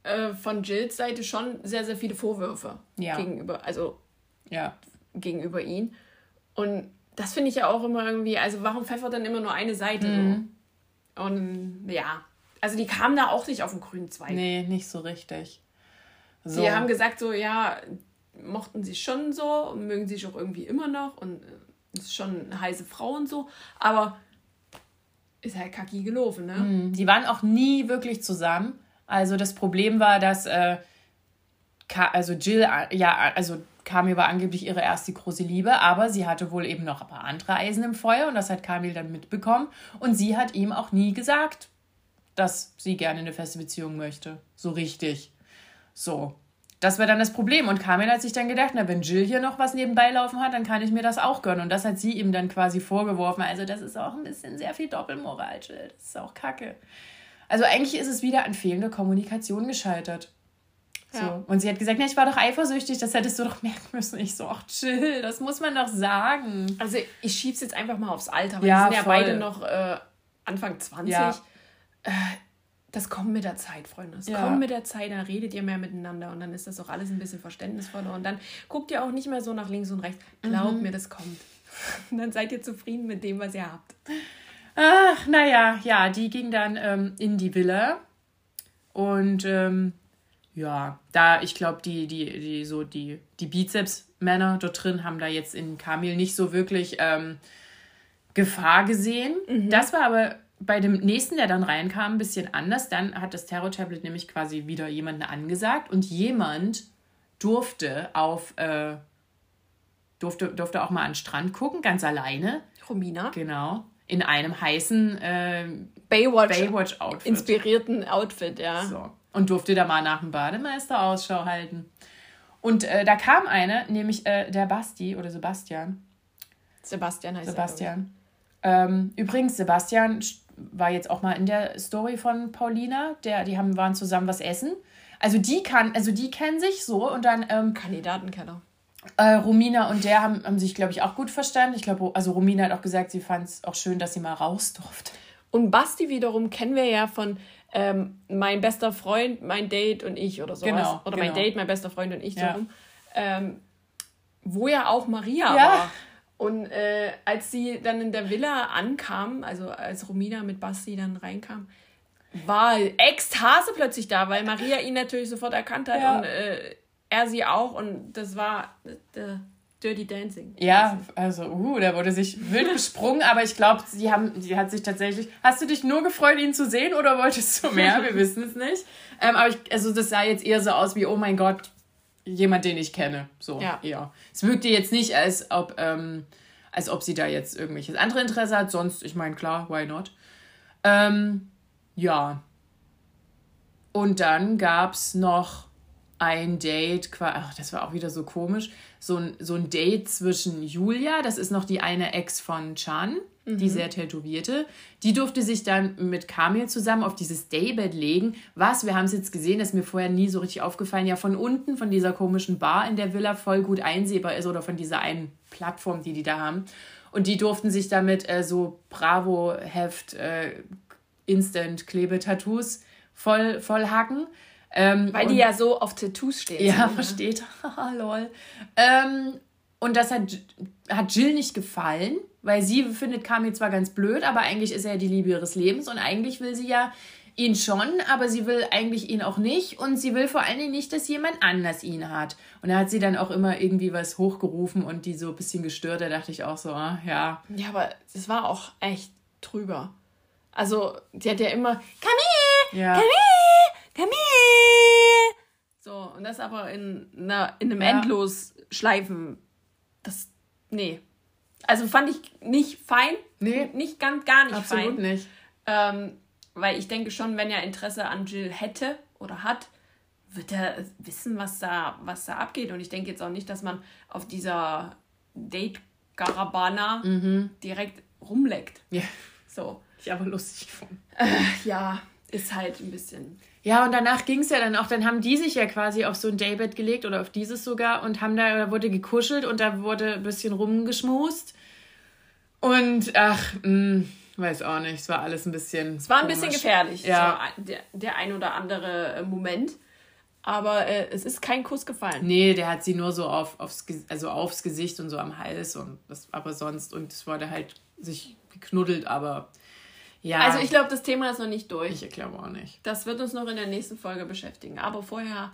äh, von Jills Seite schon sehr, sehr viele Vorwürfe Ja. gegenüber, also ja. gegenüber ihn. Und das finde ich ja auch immer irgendwie, also warum pfeffert dann immer nur eine Seite Mhm. so? Und ja, also die kamen da auch nicht auf den grünen Zweig. Nee, nicht so richtig. So. Die haben gesagt so, ja, mochten sie schon so und mögen sich auch irgendwie immer noch und äh, ist schon eine heiße Frau und so, aber ist halt kacki gelaufen, ne? Die waren auch nie wirklich zusammen. Also das Problem war, dass äh, also Jill, äh, ja, also Camille war angeblich ihre erste große Liebe, aber sie hatte wohl eben noch ein paar andere Eisen im Feuer und das hat Camille dann mitbekommen. Und sie hat ihm auch nie gesagt, dass sie gerne eine feste Beziehung möchte. So richtig. So. Das war dann das Problem. Und Camille hat sich dann gedacht, na, wenn Jill hier noch was nebenbei laufen hat, dann kann ich mir das auch gönnen. Und das hat sie ihm dann quasi vorgeworfen. Also das ist auch ein bisschen sehr viel Doppelmoral, Jill. Das ist auch kacke. Also eigentlich ist es wieder an fehlender Kommunikation gescheitert. So. Ja. Und sie hat gesagt, na, ich war doch eifersüchtig, das hättest du doch merken müssen. Ich so, ach Jill, das muss man doch sagen. Also ich schieb's jetzt einfach mal aufs Alter, weil Ja, die sind ja voll. beide noch äh, Anfang 20. Ja. Äh, das kommt mit der Zeit, Freunde. Das Ja. kommt mit der Zeit, dann redet ihr mehr miteinander und dann ist das auch alles ein bisschen verständnisvoller und dann guckt ihr auch nicht mehr so nach links und rechts. Glaubt Mhm. mir, das kommt. *laughs* Und dann seid ihr zufrieden mit dem, was ihr habt. Ach, naja, ja, die ging dann ähm, in die Villa. Und ähm, ja, da, ich glaube, die, die, die, so die, die Bizeps-Männer dort drin haben da jetzt in Kamil nicht so wirklich ähm, Gefahr gesehen. Das war aber bei dem nächsten, der dann reinkam, ein bisschen anders. Dann hat das Terror-Tablet nämlich quasi wieder jemanden angesagt und jemand durfte auf, äh, durfte, durfte auch mal an den Strand gucken, ganz alleine. Romina. Genau. In einem heißen äh, Baywatch. Baywatch-Outfit. Inspirierten Outfit, ja. So. Und durfte da mal nach dem Bademeister Ausschau halten. Und äh, da kam eine, nämlich äh, der Basti oder Sebastian. Sebastian heißt Sebastian. Ähm, übrigens, Sebastian st- war jetzt auch mal in der Story von Paulina. Der, die haben, waren zusammen was essen. Also die kann, also die kennen sich so und dann ähm, er. Kandidatenkeller. Äh, Romina und der haben, haben sich, glaube ich, auch gut verstanden. Ich glaube, also Romina hat auch gesagt, sie fand es auch schön, dass sie mal raus durfte. Und Basti wiederum kennen wir ja von ähm, mein bester Freund, mein Date und ich oder sowas. Genau, oder mein genau. Date, mein bester Freund und ich Ja. so rum. Ähm, wo ja auch Maria Ja. war. Und äh, als sie dann in der Villa ankam, also als Romina mit Basti dann reinkam, war Ekstase plötzlich da, weil Maria ihn natürlich sofort erkannt hat Ja. und äh, er sie auch. Und das war äh, Dirty Dancing. Ja, also, uh, da wurde sich wild gesprungen, aber ich glaube, sie haben, sie hat sich tatsächlich. Hast du dich nur gefreut, ihn zu sehen oder wolltest du mehr? Wir wissen es nicht. Ähm, aber ich, also das sah jetzt eher so aus wie, oh mein Gott, jemand, den ich kenne. So, Ja. eher. Es wirkte jetzt nicht, als ob, ähm, als ob sie da jetzt irgendwelches andere Interesse hat. Sonst, ich meine, klar, why not? Ähm, ja. Und dann gab es noch ein Date, ach, das war auch wieder so komisch, so ein, so ein Date zwischen Julia, das ist noch die eine Ex von Chan, die sehr tätowierte, die durfte sich dann mit Kamil zusammen auf dieses Daybed legen, was, wir haben es jetzt gesehen, ist mir vorher nie so richtig aufgefallen, ja von unten, von dieser komischen Bar in der Villa voll gut einsehbar ist oder von dieser einen Plattform, die die da haben. Und die durften sich damit äh, so Bravo-Heft, äh, Instant-Klebe-Tattoos voll, voll hacken. Ähm, Weil die ja so auf Tattoos stehen. ja, ne? versteht. *laughs* Haha, lol. Ähm, und das hat, hat Jill nicht gefallen, weil sie findet Kami zwar ganz blöd, aber eigentlich ist er die Liebe ihres Lebens und eigentlich will sie ja ihn schon, aber sie will eigentlich ihn auch nicht und sie will vor allen Dingen nicht, dass jemand anders ihn hat. Und da hat sie dann auch immer irgendwie was hochgerufen und die so ein bisschen gestört. Da dachte ich auch so, ah, ja. Ja, aber das war auch echt drüber. Also, die hat ja immer Camille, Ja. Camille, Camille. So, und das aber in, einer, in einem Ja. Endlos-Schleifen. Das, nee. Also fand ich nicht fein. Nee. Nicht ganz, gar nicht Absolut fein. Absolut nicht. Ähm, weil ich denke schon, wenn er Interesse an Jill hätte oder hat, wird er wissen, was da, was da abgeht. Und ich denke jetzt auch nicht, dass man auf dieser Date-Garabana mhm. direkt rumleckt. Ja. So. Ich aber lustig gefunden. Äh, ja, ist halt ein bisschen. Ja, und danach ging es ja dann auch, dann haben die sich ja quasi auf so ein Daybed gelegt oder auf dieses sogar und haben da, da wurde gekuschelt und da wurde ein bisschen rumgeschmust. Und ach, mh, mm, weiß auch nicht, es war alles ein bisschen. Es war ein komisch. bisschen gefährlich, ja. Der, der ein oder andere äh, Moment. Aber äh, es ist kein Kuss gefallen. Nee, der hat sie nur so auf, aufs, also aufs Gesicht und so am Hals und das, aber sonst, und es wurde halt sich geknuddelt, aber ja. Also ich glaube, das Thema ist noch nicht durch. Ich glaube auch nicht. Das wird uns noch in der nächsten Folge beschäftigen. Aber vorher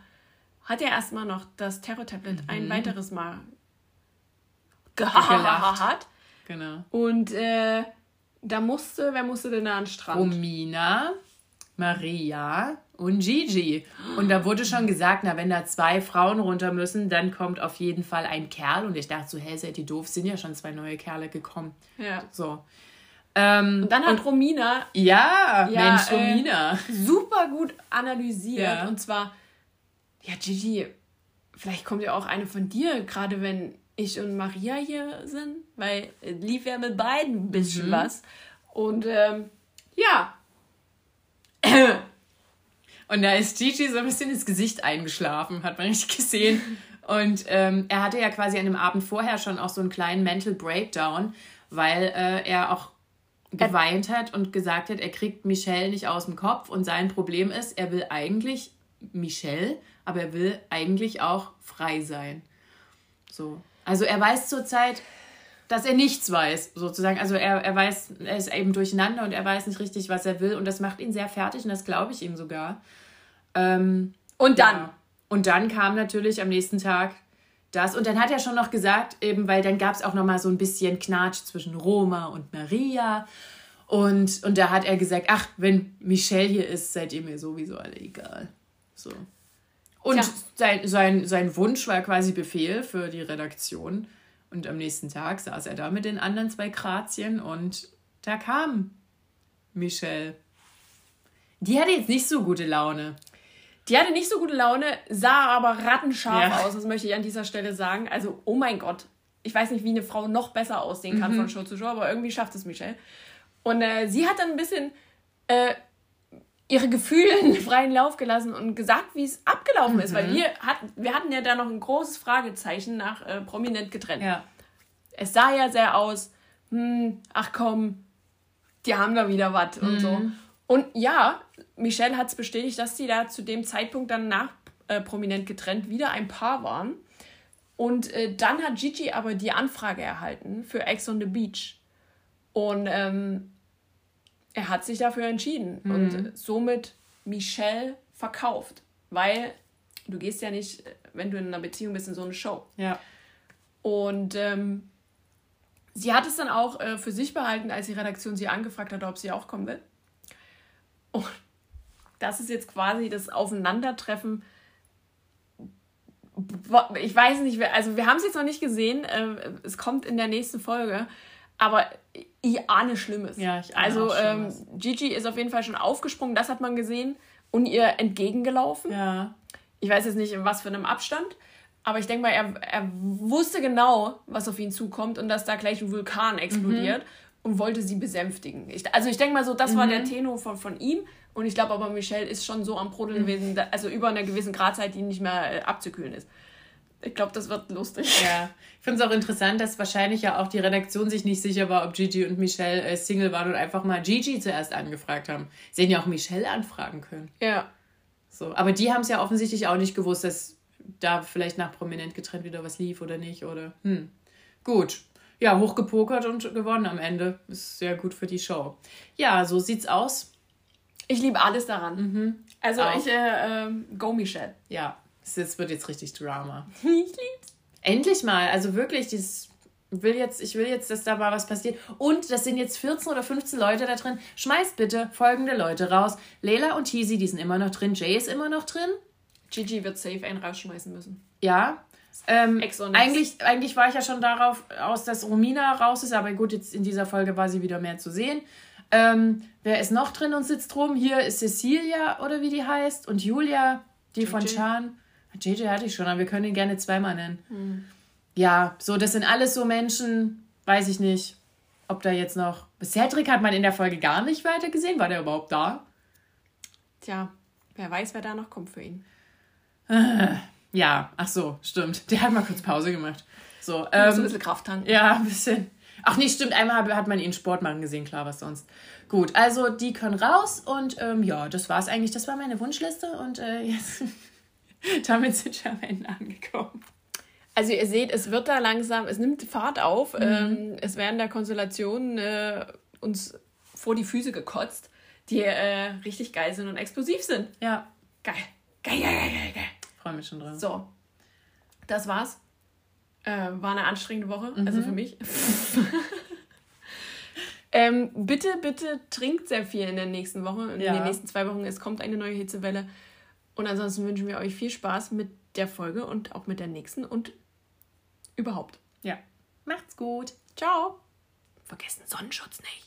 hat er erstmal noch das Terror-Tablet mhm. ein weiteres Mal gelacht. Genau. Und äh, da musste, wer musste denn da an den Strand? Romina, Maria und Gigi. Und da wurde schon gesagt, na, wenn da zwei Frauen runter müssen, dann kommt auf jeden Fall ein Kerl. Und ich dachte so, hä, seid ihr doof, sind ja schon zwei neue Kerle gekommen. Ja. So. Ähm, und dann hat und, Romina. Ja, ja Mensch, Romina. Äh, super gut analysiert. Ja. Und zwar, ja, Gigi, vielleicht kommt ja auch eine von dir, gerade wenn ich und Maria hier sind, weil lief ja mit beiden ein bisschen mhm. was. Und ähm, ja. *coughs* Und da ist Gigi so ein bisschen ins Gesicht eingeschlafen, hat man nicht *laughs* gesehen. Und ähm, er hatte ja quasi an dem Abend vorher schon auch so einen kleinen Mental Breakdown, weil äh, er auch geweint hat und gesagt hat, er kriegt Michelle nicht aus dem Kopf und sein Problem ist, er will eigentlich Michelle, aber er will eigentlich auch frei sein. So. Also er weiß zurzeit, dass er nichts weiß, sozusagen. Also er, er weiß, er ist eben durcheinander und er weiß nicht richtig, was er will und das macht ihn sehr fertig und das glaube ich ihm sogar. Ähm, und dann? Ja. Und dann kam natürlich am nächsten Tag das. Und dann hat er schon noch gesagt, eben, weil dann gab es auch noch mal so ein bisschen Knatsch zwischen Roma und Maria. Und, und da hat er gesagt, ach, wenn Michelle hier ist, seid ihr mir sowieso alle egal. So. Und sein, sein, sein Wunsch war quasi Befehl für die Redaktion. Und am nächsten Tag saß er da mit den anderen zwei Grazien und da kam Michelle. Die hatte jetzt nicht so gute Laune. Die hatte nicht so gute Laune, sah aber rattenscharf ja. aus, das möchte ich an dieser Stelle sagen. Also, oh mein Gott. Ich weiß nicht, wie eine Frau noch besser aussehen kann mhm. von Show zu Show, aber irgendwie schafft es Michelle. Und äh, sie hat dann ein bisschen äh, ihre Gefühle in freien Lauf gelassen und gesagt, wie es abgelaufen mhm. ist. Weil mhm. wir, hat, wir hatten ja da noch ein großes Fragezeichen nach äh, prominent getrennt. Ja. Es sah ja sehr aus, hm, ach komm, die haben da wieder was mhm. und so. Und ja, Michelle hat es bestätigt, dass sie da zu dem Zeitpunkt dann nach äh, prominent getrennt wieder ein Paar waren. Und äh, dann hat Gigi aber die Anfrage erhalten für Ex on the Beach. Und ähm, er hat sich dafür entschieden mhm. und somit Michelle verkauft. Weil du gehst ja nicht, wenn du in einer Beziehung bist, in so eine Show. Ja. Und ähm, sie hat es dann auch äh, für sich behalten, als die Redaktion sie angefragt hat, ob sie auch kommen will. Und das ist jetzt quasi das Aufeinandertreffen. Ich weiß nicht, also wir haben es jetzt noch nicht gesehen. Äh, es kommt in der nächsten Folge. Aber ich ahne Schlimmes. Ja, ich ahne Also ähm, Gigi ist auf jeden Fall schon aufgesprungen, das hat man gesehen, und ihr entgegengelaufen. Ja. Ich weiß jetzt nicht, in was für einem Abstand. Aber ich denke mal, er, er wusste genau, was auf ihn zukommt und dass da gleich ein Vulkan explodiert. Mhm und wollte sie besänftigen. Ich, also ich denke mal so, das mhm. war der Tenor von, von ihm. Und ich glaube aber, Michelle ist schon so am Brodeln mhm. gewesen, also über einer gewissen Gradzeit, die nicht mehr äh, abzukühlen ist. Ich glaube, das wird lustig. Ja, ich finde es auch interessant, dass wahrscheinlich ja auch die Redaktion sich nicht sicher war, ob Gigi und Michelle äh, Single waren und einfach mal Gigi zuerst angefragt haben. Sie hätten ja auch Michelle anfragen können. Ja. So, aber die haben es ja offensichtlich auch nicht gewusst, dass da vielleicht nach prominent getrennt wieder was lief oder nicht oder hm. Gut, ja, hochgepokert und gewonnen am Ende. Ist sehr gut für die Show. Ja, so sieht's aus. Ich liebe alles daran. Mhm. Also Auch. ich, äh, äh, go Michelle. Ja, es wird jetzt richtig Drama. *laughs* ich lieb's. Endlich mal, also wirklich, dieses will jetzt, ich will jetzt, dass da mal was passiert. Und das sind jetzt 14 oder 15 Leute da drin. Schmeißt bitte folgende Leute raus. Leila und Teasy, die sind immer noch drin. Jay ist immer noch drin. Gigi wird safe einen rausschmeißen müssen. Ja, Ähm, eigentlich, eigentlich war ich ja schon darauf aus, dass Romina raus ist, aber gut, jetzt in dieser Folge war sie wieder mehr zu sehen. Ähm, wer ist noch drin und sitzt rum? Hier ist Cecilia oder wie die heißt und Julia, die von JJ. Chan. JJ hatte ich schon, aber wir können ihn gerne zweimal nennen. Ja, so, das sind alles so Menschen, weiß ich nicht, ob da jetzt noch. Cedric hat man in der Folge gar nicht weiter gesehen. War der überhaupt da? Tja, wer weiß, wer da noch kommt für ihn. *laughs* Ja, ach so, stimmt. Der hat mal kurz Pause gemacht. So, Ähm, ein bisschen Kraft tanken. ja, ein bisschen. Ach nee, stimmt, einmal hat- man ihn Sport machen gesehen, klar, was sonst. Gut, also die können raus und ähm, ja, das war's eigentlich. Das war meine Wunschliste und äh, *laughs* jetzt, damit sind wir am Ende angekommen. Also ihr seht, es wird da langsam, es nimmt Fahrt auf. Mhm. Ähm, es werden da Konstellationen äh, uns vor die Füße gekotzt, die äh, richtig geil sind und explosiv sind. Ja, Geil. Geil, geil, geil, geil, geil. freue mich schon drauf. So, das war's. Äh, war eine anstrengende Woche, Mhm. also für mich. *laughs* ähm, bitte, bitte trinkt sehr viel in der nächsten Woche, in Ja. den nächsten zwei Wochen. Es kommt eine neue Hitzewelle. Und ansonsten wünschen wir euch viel Spaß mit der Folge und auch mit der nächsten und überhaupt. Ja, macht's gut. Ciao. Vergessen Sonnenschutz nicht.